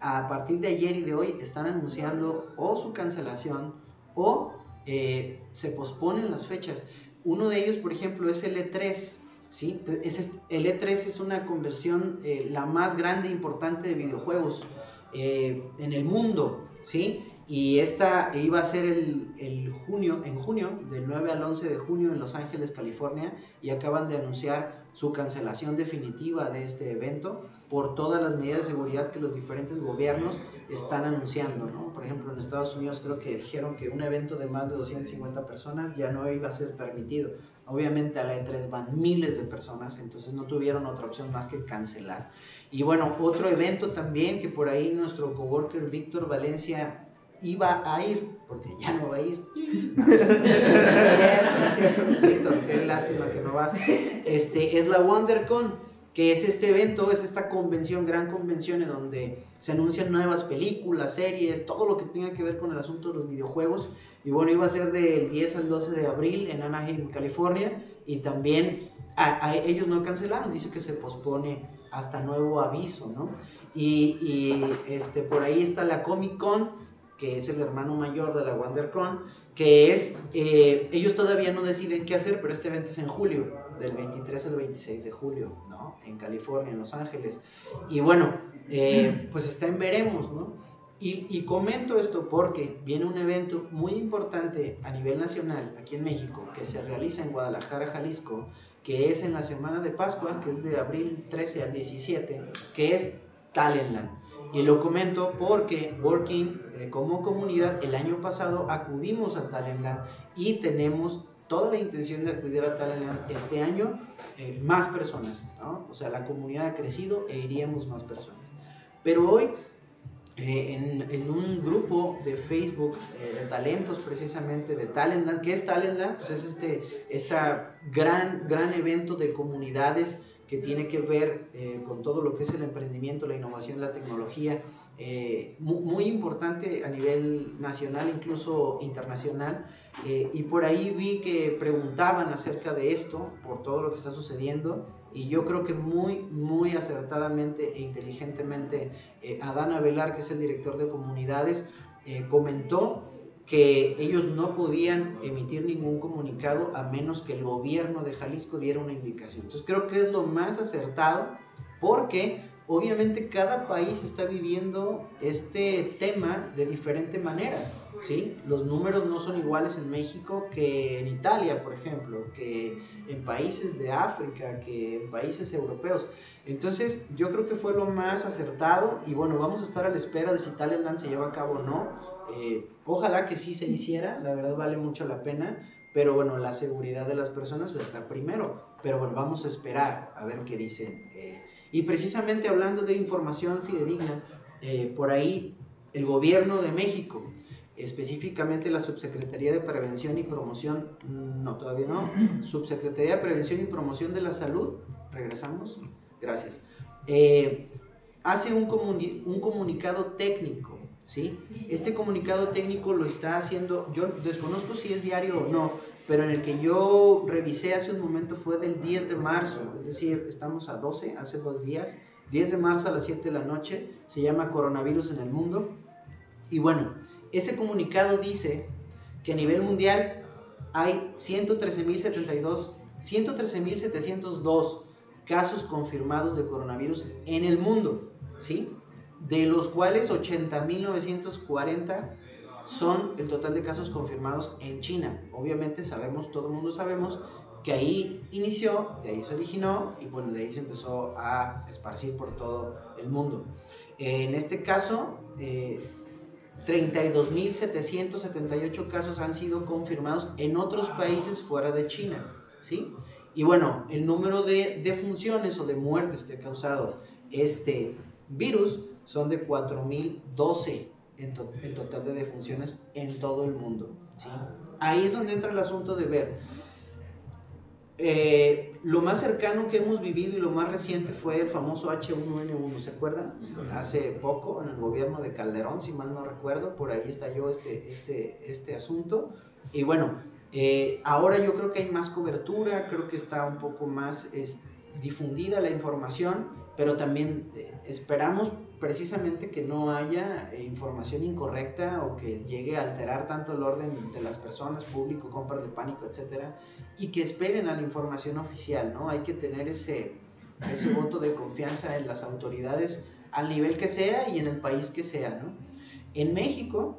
a partir de ayer y de hoy están anunciando o su cancelación o eh, se posponen las fechas. Uno de ellos, por ejemplo, es el E3. ¿sí? el E3 es una conversión eh, la más grande e importante de videojuegos en el mundo. ¿sí? Y esta iba a ser el, junio, en junio, del 9 al 11 de junio en Los Ángeles, California, y acaban de anunciar su cancelación definitiva de este evento por todas las medidas de seguridad que los diferentes gobiernos están anunciando. ¿no? Por ejemplo, en Estados Unidos creo que dijeron que un evento de más de 250 personas ya no iba a ser permitido. Obviamente a la E3 van miles de personas, entonces no tuvieron otra opción más que cancelar. Y bueno, otro evento también que por ahí nuestro coworker Víctor Valencia iba a ir, porque ya no va a ir. Víctor, qué lástima que no vas. Este, es la WonderCon, que es este evento, es esta convención, gran convención en donde se anuncian nuevas películas, series, todo lo que tenga que ver con el asunto de los videojuegos. Y bueno, iba a ser del 10 al 12 de abril en Anaheim, California. Y también a, ellos no cancelaron, dice que se pospone hasta nuevo aviso, ¿no? Y, y este, por ahí está la Comic Con que es el hermano mayor de la WonderCon, que es, eh, ellos todavía no deciden qué hacer, pero este evento es en julio, del 23 al 26 de julio, ¿no? En California, en Los Ángeles. Y bueno, eh, pues está en veremos, ¿no? Y, y, comento esto porque viene un evento muy importante a nivel nacional aquí en México que se realiza en Guadalajara, Jalisco, que es en la semana de Pascua, que es de abril 13 al 17, que es Talentland. Y lo comento porque Working eh, como comunidad el año pasado acudimos a Talentland y tenemos toda la intención de acudir a Talentland este año eh, más personas, ¿no? O sea, la comunidad ha crecido e iríamos más personas. Pero hoy eh, en, en, un grupo de Facebook de talentos precisamente de Talentland, ¿qué es Talentland? Pues es este esta gran, gran evento de comunidades que tiene que ver eh, con todo lo que es el emprendimiento, la innovación, la tecnología, eh, muy, importante a nivel nacional, incluso internacional. Eh, y por ahí vi que preguntaban acerca de esto, por todo lo que está sucediendo. Y yo creo que muy, muy acertadamente e inteligentemente, Adana Velar, que es el director de comunidades, comentó que ellos no podían emitir ningún comunicado a menos que el gobierno de Jalisco diera una indicación. Entonces creo que es lo más acertado porque obviamente cada país está viviendo este tema de diferente manera. ¿sí? Los números no son iguales en México que en Italia, por ejemplo, que en países de África, que en países europeos. Entonces, yo creo que fue lo más acertado y bueno, vamos a estar a la espera de si Land se lleva a cabo o no. Eh, ojalá que sí se hiciera, la verdad vale mucho la pena, pero bueno, la seguridad de las personas a estar primero. Pero bueno, vamos a esperar a ver qué dicen. Y precisamente hablando de información fidedigna, eh, por ahí el gobierno de México específicamente la Subsecretaría de Prevención y Promoción, no, todavía no, Subsecretaría de Prevención y Promoción de la Salud, regresamos, gracias, eh, hace un, un comunicado técnico, ¿sí? Este comunicado técnico lo está haciendo, yo desconozco si es diario o no, pero en el que yo revisé hace un momento fue del 10 de marzo, es decir, estamos a 12, hace dos días, 10 de marzo a las 7 de la noche, se llama Coronavirus en el Mundo, y bueno, ese comunicado dice que a nivel mundial hay 113.702 casos confirmados de coronavirus en el mundo, ¿sí? De los cuales 80.940 son el total de casos confirmados en China. Obviamente sabemos, todo el mundo sabemos que ahí inició, de ahí se originó y bueno, de ahí se empezó a esparcir por todo el mundo. En este caso, eh, 32.778 casos han sido confirmados en otros países fuera de China, ¿sí? Y bueno, el número de defunciones o de muertes que ha causado este virus son de 4.012 en el total de defunciones en todo el mundo, ¿sí? Ahí es donde entra el asunto de ver eh, lo más cercano que hemos vivido y lo más reciente fue el famoso H1N1, ¿se acuerdan? Hace poco, en el gobierno de Calderón, si mal no recuerdo, por ahí estalló este, este, este asunto. Y bueno, eh, ahora yo creo que hay más cobertura, creo que está un poco más difundida la información, pero también eh, esperamos precisamente que no haya eh, información incorrecta o que llegue a alterar tanto el orden de las personas, público, compras de pánico, etcétera, y que esperen a la información oficial, ¿no? Hay que tener ese, ese voto de confianza en las autoridades al nivel que sea y en el país que sea, ¿no? En México,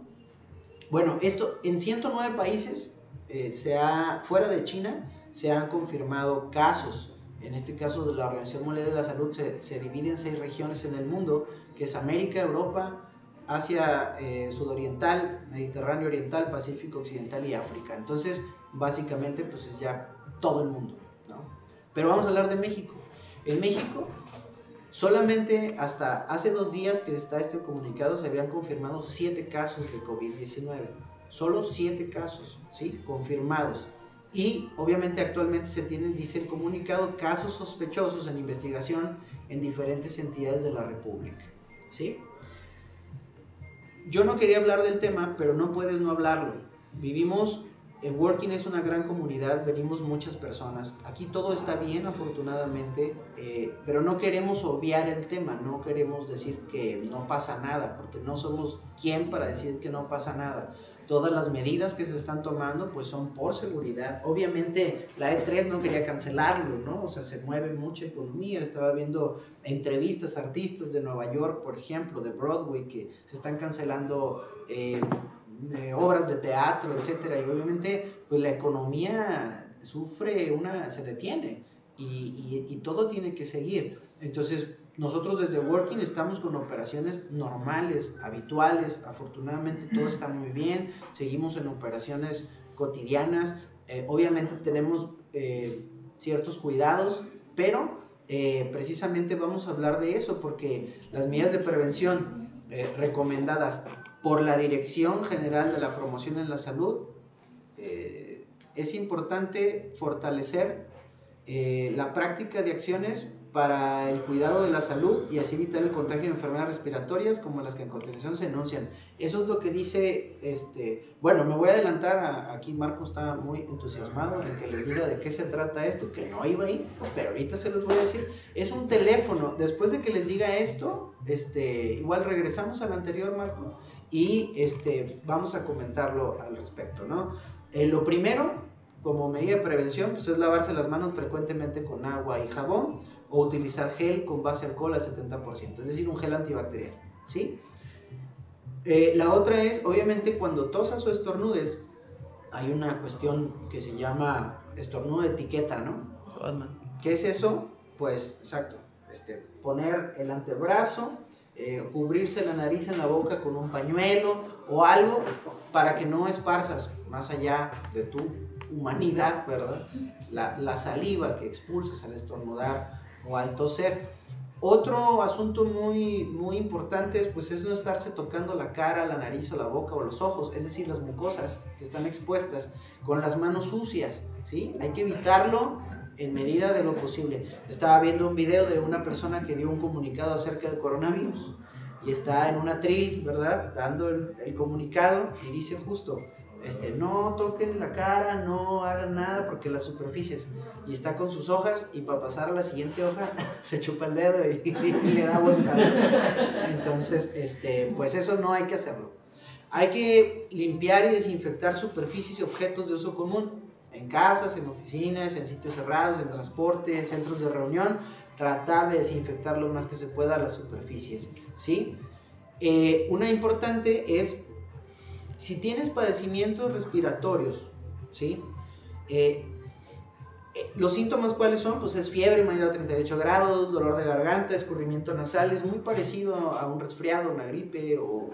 bueno, esto en 109 países, eh, se ha, fuera de China, se han confirmado casos. En este caso, la Organización Mundial de la Salud se, se divide en seis regiones en el mundo que es América, Europa, Asia eh, Sudoriental, Mediterráneo Oriental, Pacífico Occidental y África. Entonces, básicamente, pues es ya todo el mundo, ¿no? Pero vamos a hablar de México. En México, solamente hasta hace dos días que está este comunicado, se habían confirmado siete casos de COVID-19. Solo siete casos, ¿sí? Confirmados. Y obviamente actualmente se tienen, dice el comunicado, casos sospechosos en investigación en diferentes entidades de la República. ¿Sí? Yo no quería hablar del tema, pero no puedes no hablarlo. Vivimos, en Working es una gran comunidad, venimos muchas personas. Aquí todo está bien, afortunadamente, eh, pero no queremos obviar el tema, no queremos decir que no pasa nada, porque no somos quien para decir que no pasa nada todas las medidas que se están tomando pues son por seguridad. Obviamente la E3 no quería cancelarlo, ¿no? O sea, se mueve mucha economía. Estaba viendo entrevistas a artistas de Nueva York, por ejemplo, de Broadway, que se están cancelando eh, eh, obras de teatro, etcétera. Y obviamente pues la economía sufre una, se detiene y, y todo tiene que seguir. Entonces, nosotros desde Working estamos con operaciones normales, habituales, afortunadamente todo está muy bien, seguimos en operaciones cotidianas, eh, obviamente tenemos eh, ciertos cuidados, pero eh, precisamente vamos a hablar de eso porque las medidas de prevención recomendadas por la Dirección General de la Promoción en la Salud, es importante fortalecer la práctica de acciones para el cuidado de la salud y así evitar el contagio de enfermedades respiratorias como las que en continuación se enuncian. Eso es lo que dice, este, bueno, me voy a adelantar, aquí Marco está muy entusiasmado en que les diga de qué se trata esto, que no iba ahí, pero ahorita se los voy a decir. Es un teléfono, después de que les diga esto, este, igual regresamos al anterior, Marco, y este, vamos a comentarlo al respecto, ¿no? Eh, lo primero, como medida de prevención, pues es lavarse las manos frecuentemente con agua y jabón o utilizar gel con base alcohol al 70%, es decir, un gel antibacterial, ¿sí? Eh, la otra es, obviamente, cuando tosas o estornudes, hay una cuestión que se llama estornudo de etiqueta, ¿no? ¿Qué es eso? Pues, exacto, este, poner el antebrazo, eh, cubrirse la nariz en la boca con un pañuelo o algo para que no esparzas más allá de tu humanidad, ¿verdad? La, la saliva que expulsas al estornudar o al toser. Otro asunto muy, muy importante pues, es no estarse tocando la cara, la nariz o la boca o los ojos, es decir, las mucosas que están expuestas con las manos sucias, ¿sí? Hay que evitarlo en medida de lo posible. Estaba viendo un video de una persona que dio un comunicado acerca del coronavirus y está en una tril, ¿verdad? Dando el comunicado y dice justo, este, no toquen la cara, no hagan nada porque las superficies. Y está con sus hojas y para pasar a la siguiente hoja se chupa el dedo y, le da vuelta. Entonces, este, pues eso no hay que hacerlo. Hay que limpiar y desinfectar superficies y objetos de uso común. En casas, en oficinas, en sitios cerrados, en transporte, en centros de reunión. Tratar de desinfectar lo más que se pueda las superficies. ¿sí? Eh, una importante es si tienes padecimientos respiratorios, ¿sí? Eh, eh, los síntomas cuáles son, pues es fiebre mayor a 38 grados, dolor de garganta, escurrimiento nasal, es muy parecido a un resfriado, una gripe o,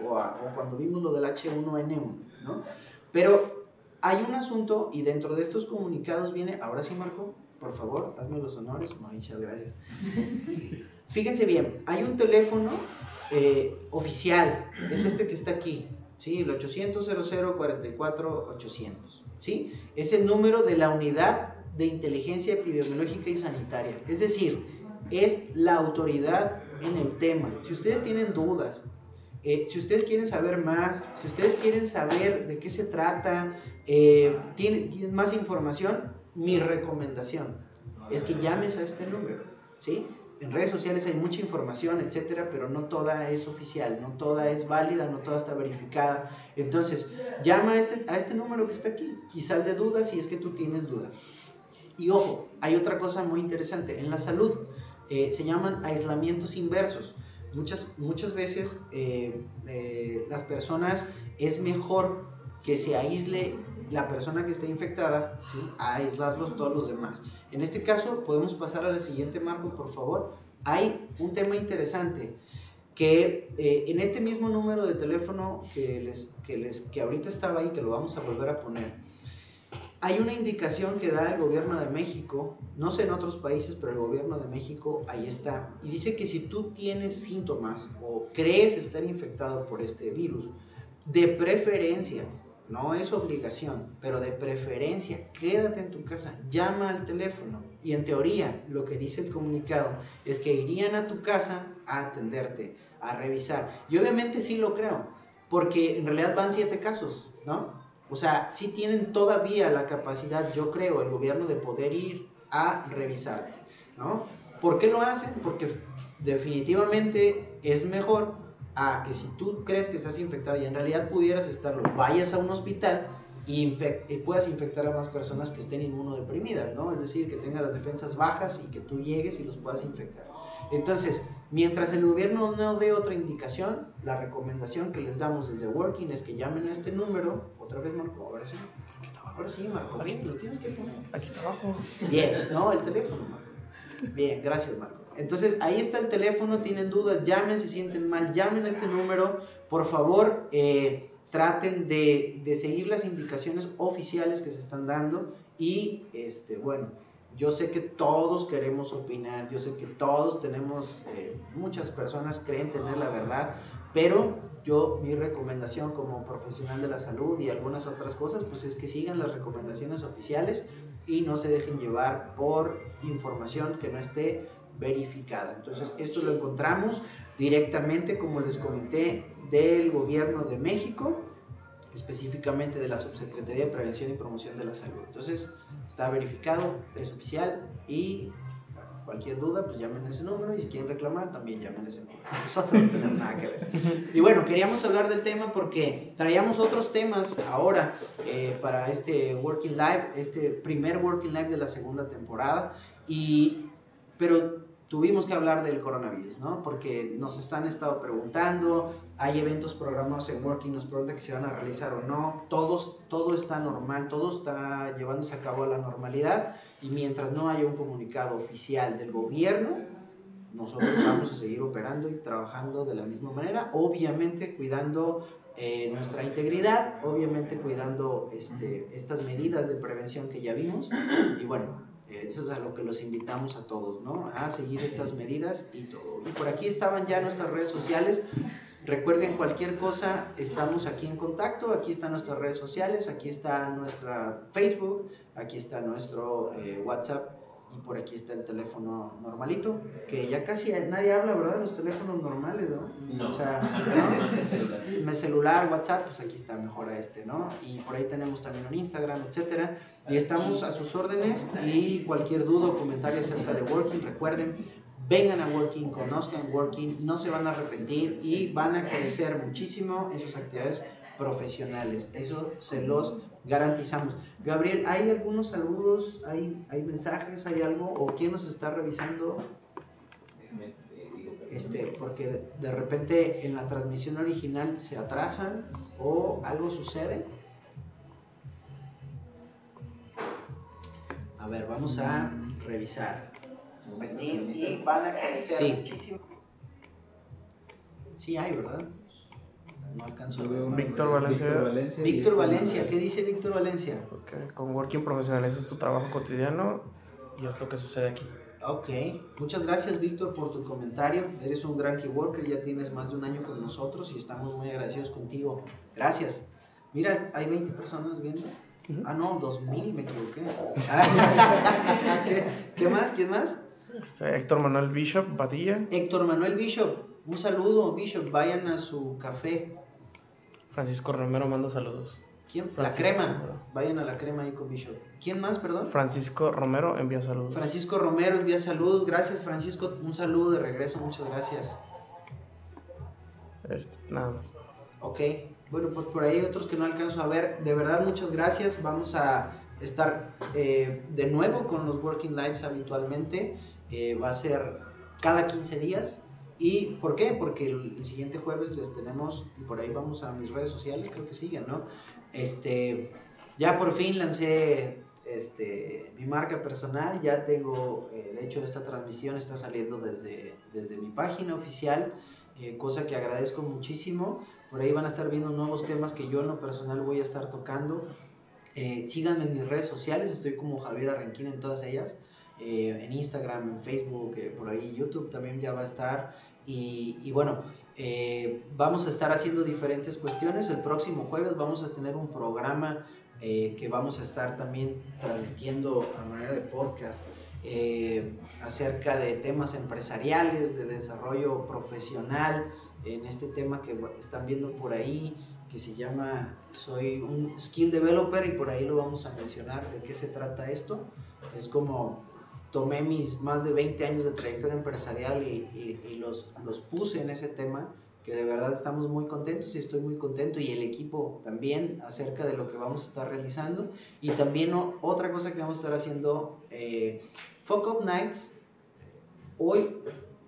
cuando vimos lo del H1N1, ¿no? Pero hay un asunto y dentro de estos comunicados viene, ahora sí Marco, por favor, hazme los honores, muchas gracias. Fíjense bien, hay un teléfono eh, oficial, es este que está aquí, ¿sí? El 800 44 800, ¿sí? Es el número de la unidad de inteligencia epidemiológica y sanitaria. Es decir, es la autoridad en el tema. Si ustedes tienen dudas, eh, si ustedes quieren saber más, si ustedes quieren saber de qué se trata, eh, tienen, más información, mi recomendación es que llames a este número, ¿sí? En redes sociales hay mucha información, etcétera, pero no toda es oficial, no toda es válida, no toda está verificada. Entonces, llama a este, a este número que está aquí y sal de dudas si es que tú tienes dudas. Y ojo, hay otra cosa muy interesante. En la salud eh, se llaman aislamientos inversos. Muchas, muchas veces eh, eh, las personas es mejor que se aísle la persona que está infectada a aislarlos todos los demás. En este caso, podemos pasar al siguiente marco, por favor. Hay un tema interesante que eh, en este mismo número de teléfono que, les, que, les, que ahorita estaba ahí, que lo vamos a volver a poner, hay una indicación que da el gobierno de México, no sé en otros países, pero el gobierno de México ahí está, y dice que si tú tienes síntomas o crees estar infectado por este virus, de preferencia no es obligación, pero de preferencia, quédate en tu casa, llama al teléfono. Y en teoría, lo que dice el comunicado es que irían a tu casa a atenderte, a revisar. Y obviamente sí lo creo, porque en realidad van siete casos, ¿no? O sea, sí tienen todavía la capacidad, yo creo, el gobierno de poder ir a revisarte, ¿no? ¿Por qué lo hacen? Porque definitivamente es mejor a que si tú crees que estás infectado y en realidad pudieras estarlo, vayas a un hospital y, puedas infectar a más personas que estén inmunodeprimidas, ¿no? Es decir, que tengan las defensas bajas y que tú llegues y los puedas infectar. Entonces, mientras el gobierno no dé otra indicación, la recomendación que les damos desde Working es que llamen a este número, otra vez Marco, ahora sí. Aquí está abajo. Ahora sí, Marco, Aquí, lo tienes que poner. Aquí está abajo. Bien, no, el teléfono, Marco. Bien, gracias, Marco. Entonces ahí está el teléfono, tienen dudas, llamen, se sienten mal, llamen a este número, por favor, eh, traten de, seguir las indicaciones oficiales que se están dando. Y, este, bueno, yo sé que todos queremos opinar, yo sé que todos tenemos, eh, muchas personas creen tener la verdad, pero yo mi recomendación como profesional de la salud y algunas otras cosas, pues es que sigan las recomendaciones oficiales y no se dejen llevar por información que no esté verificada. Entonces, esto lo encontramos directamente, como les comenté, del gobierno de México, específicamente de la Subsecretaría de Prevención y Promoción de la Salud. Entonces, está verificado, es oficial y cualquier duda, pues llamen ese número y si quieren reclamar, también llamen ese número. Nosotros no tenemos nada que ver. Y bueno, queríamos hablar del tema porque traíamos otros temas ahora eh, para este Working Live, este primer Working Live de la segunda temporada. Y, pero tuvimos que hablar del coronavirus, ¿no? Porque nos están estado preguntando, hay eventos programados en Working, nos preguntan que se van a realizar o no, todos, todo está normal, todo está llevándose a cabo a la normalidad. Y mientras no haya un comunicado oficial del gobierno, nosotros vamos a seguir operando y trabajando de la misma manera, obviamente cuidando eh, nuestra integridad, obviamente cuidando este, estas medidas de prevención que ya vimos. Y bueno, eso es a lo que los invitamos a todos, ¿no? A seguir estas medidas y todo. Y por aquí estaban ya nuestras redes sociales. Recuerden cualquier cosa, estamos aquí en contacto, aquí están nuestras redes sociales, aquí está nuestra Facebook, aquí está nuestro eh, WhatsApp y por aquí está el teléfono normalito, que ya casi nadie habla, ¿verdad? Los teléfonos normales, ¿no? No. O sea, ¿no? celular. Mi celular, WhatsApp, pues aquí está mejor a este, ¿no? Y por ahí tenemos también un Instagram, etcétera. Y estamos a sus órdenes y cualquier duda o comentario acerca de Working, recuerden, vengan a Working, conozcan Working, no se van a arrepentir y van a crecer muchísimo en sus actividades profesionales. Eso se los garantizamos. Gabriel, ¿hay algunos saludos? ¿Hay, hay mensajes? ¿Hay algo? ¿O quién nos está revisando? Este, porque de repente en la transmisión original se atrasan o algo sucede. A ver, vamos a revisar. Y van a crecer Sí. muchísimo. Sí hay, ¿verdad? No alcanzo a ver. Víctor Valencia. Víctor Valencia. Víctor Valencia, ¿qué dice Víctor Valencia? Ok, Con Working profesionalizas tu trabajo cotidiano y es lo que sucede aquí. Ok, muchas gracias Víctor por tu comentario. Eres un gran keyworker, ya tienes más de un año con nosotros y estamos muy agradecidos contigo. Gracias. Mira, hay 20 personas viendo. Ah, no, 2000, me equivoqué. Ah, ¿Qué, qué más? ¿Quién más? Este, Héctor Manuel Bishop Badilla, Héctor Manuel Bishop. Un saludo, Bishop. Vayan a su café. Francisco Romero manda saludos. ¿Quién? La crema. Vayan a la crema ahí con Bishop. ¿Quién más, perdón? Francisco Romero envía saludos. Francisco Romero envía saludos. Gracias, Francisco. Un saludo de regreso. Muchas gracias. Este, nada más. Ok, bueno, pues por ahí hay otros que no alcanzo a ver. De verdad, muchas gracias. Vamos a estar eh, de nuevo con los Working Lives habitualmente. Eh, va a ser cada 15 días. ¿Y por qué? Porque el, siguiente jueves les tenemos, y por ahí vamos a mis redes sociales, creo que siguen, ¿no? Este, ya por fin lancé este, mi marca personal, ya tengo, eh, de hecho esta transmisión está saliendo desde, desde mi página oficial, eh, cosa que agradezco muchísimo. Por ahí van a estar viendo nuevos temas que yo en lo personal voy a estar tocando. Eh, síganme en mis redes sociales, estoy como Javier Arranquín en todas ellas. en Instagram, en Facebook, por ahí YouTube también ya va a estar. Y, y bueno, eh, vamos a estar haciendo diferentes cuestiones. El próximo jueves vamos a tener un programa eh, que vamos a estar también transmitiendo a manera de podcast eh, acerca de temas empresariales, de desarrollo profesional, en este tema que están viendo por ahí, que se llama Soy un Skill Developer y por ahí lo vamos a mencionar de qué se trata esto. Es como tomé mis más de 20 años de trayectoria empresarial y, y- y los, los puse en ese tema, que de verdad estamos muy contentos y estoy muy contento y el equipo también acerca de lo que vamos a estar realizando. Y también o- otra cosa que vamos a estar haciendo, eh, Fuck Up Nights, hoy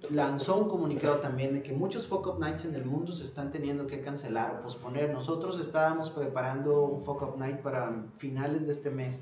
lanzó un comunicado también de que muchos Fuck Up Nights en el mundo se están teniendo que cancelar o posponer. Nosotros estábamos preparando un Fuck Up Night para finales de este mes.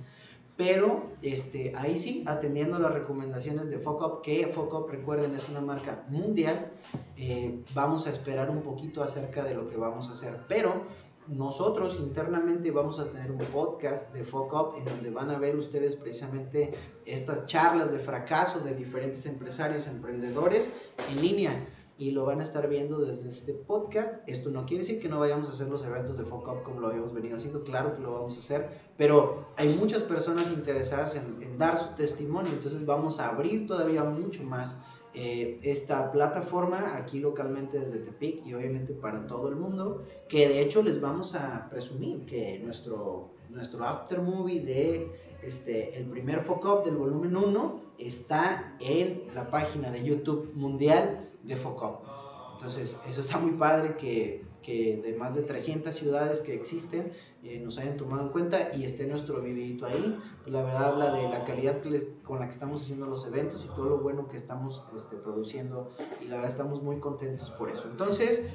Pero este, ahí sí, atendiendo las recomendaciones de Focop, que Focop, recuerden, es una marca mundial, eh, vamos a esperar un poquito acerca de lo que vamos a hacer. Pero nosotros internamente vamos a tener un podcast de Focop en donde van a ver ustedes precisamente estas charlas de fracaso de diferentes empresarios, emprendedores en línea y lo van a estar viendo desde este podcast. Esto no quiere decir que no vayamos a hacer los eventos de Focus como lo habíamos venido haciendo, claro que lo vamos a hacer, pero hay muchas personas interesadas en, en dar su testimonio, entonces vamos a abrir todavía mucho más eh, esta plataforma aquí localmente desde Tepic y obviamente para todo el mundo, que de hecho les vamos a presumir que nuestro, nuestro after movie de este, el primer Focus del volumen 1 está en la página de YouTube mundial de Focop. Entonces, eso está muy padre que, que de más de 300 ciudades que existen eh, nos hayan tomado en cuenta y esté nuestro videito ahí. Pues la verdad habla de la calidad con la que estamos haciendo los eventos y todo lo bueno que estamos este, produciendo y la verdad estamos muy contentos por eso. Entonces,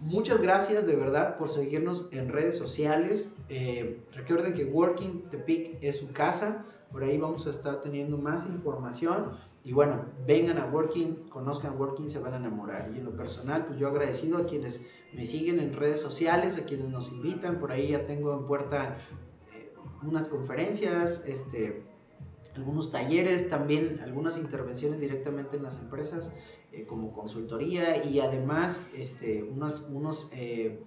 muchas gracias de verdad por seguirnos en redes sociales. Eh, recuerden que Working Peak es su casa. Por ahí vamos a estar teniendo más información. Y bueno, vengan a Working, conozcan Working, se van a enamorar. Y en lo personal, pues yo agradecido a quienes me siguen en redes sociales, a quienes nos invitan. Por ahí ya tengo en puerta eh, unas conferencias, este, algunos talleres, también algunas intervenciones directamente en las empresas eh, como consultoría y además este, unos, unos eh,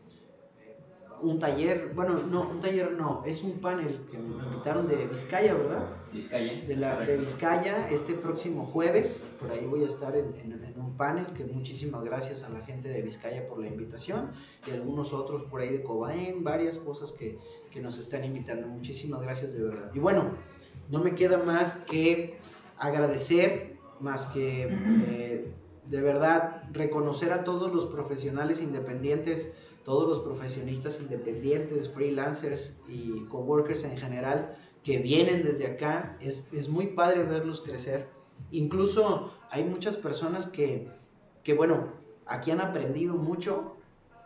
un taller, bueno, no, un taller no, es un panel que me invitaron de Vizcaya, ¿verdad? Vizcaya. De, la, de Vizcaya, este próximo jueves, por ahí voy a estar en, un panel, que muchísimas gracias a la gente de Vizcaya por la invitación y algunos otros por ahí de Cobain, varias cosas que, que nos están invitando, muchísimas gracias de verdad. Y bueno, no me queda más que agradecer, más que eh, de verdad reconocer a todos los profesionales independientes todos los profesionistas independientes, freelancers y coworkers en general que vienen desde acá. Es, es muy padre verlos crecer. Incluso hay muchas personas que, que, bueno, aquí han aprendido mucho,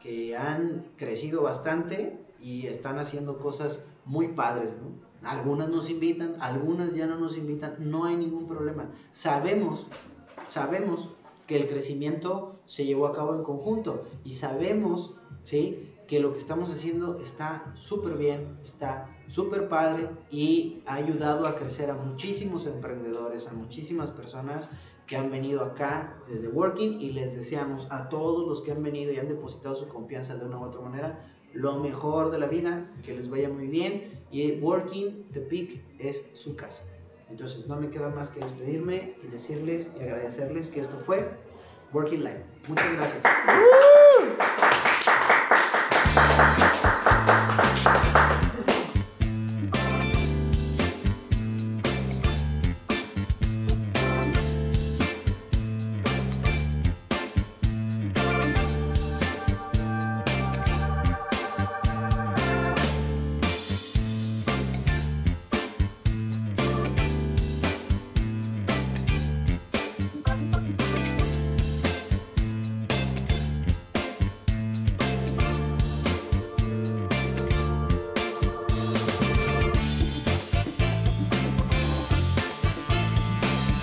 que han crecido bastante y están haciendo cosas muy padres, ¿no? Algunas nos invitan, algunas ya no nos invitan, no hay ningún problema. Sabemos, sabemos que el crecimiento se llevó a cabo en conjunto y sabemos ¿sí? Que lo que estamos haciendo está súper bien, está súper padre y ha ayudado a crecer a muchísimos emprendedores, a muchísimas personas que han venido acá desde Working y les deseamos a todos los que han venido y han depositado su confianza de una u otra manera lo mejor de la vida, que les vaya muy bien y Working The Peak es su casa. Entonces no me queda más que despedirme y decirles y agradecerles que esto fue Working Life. Muchas gracias.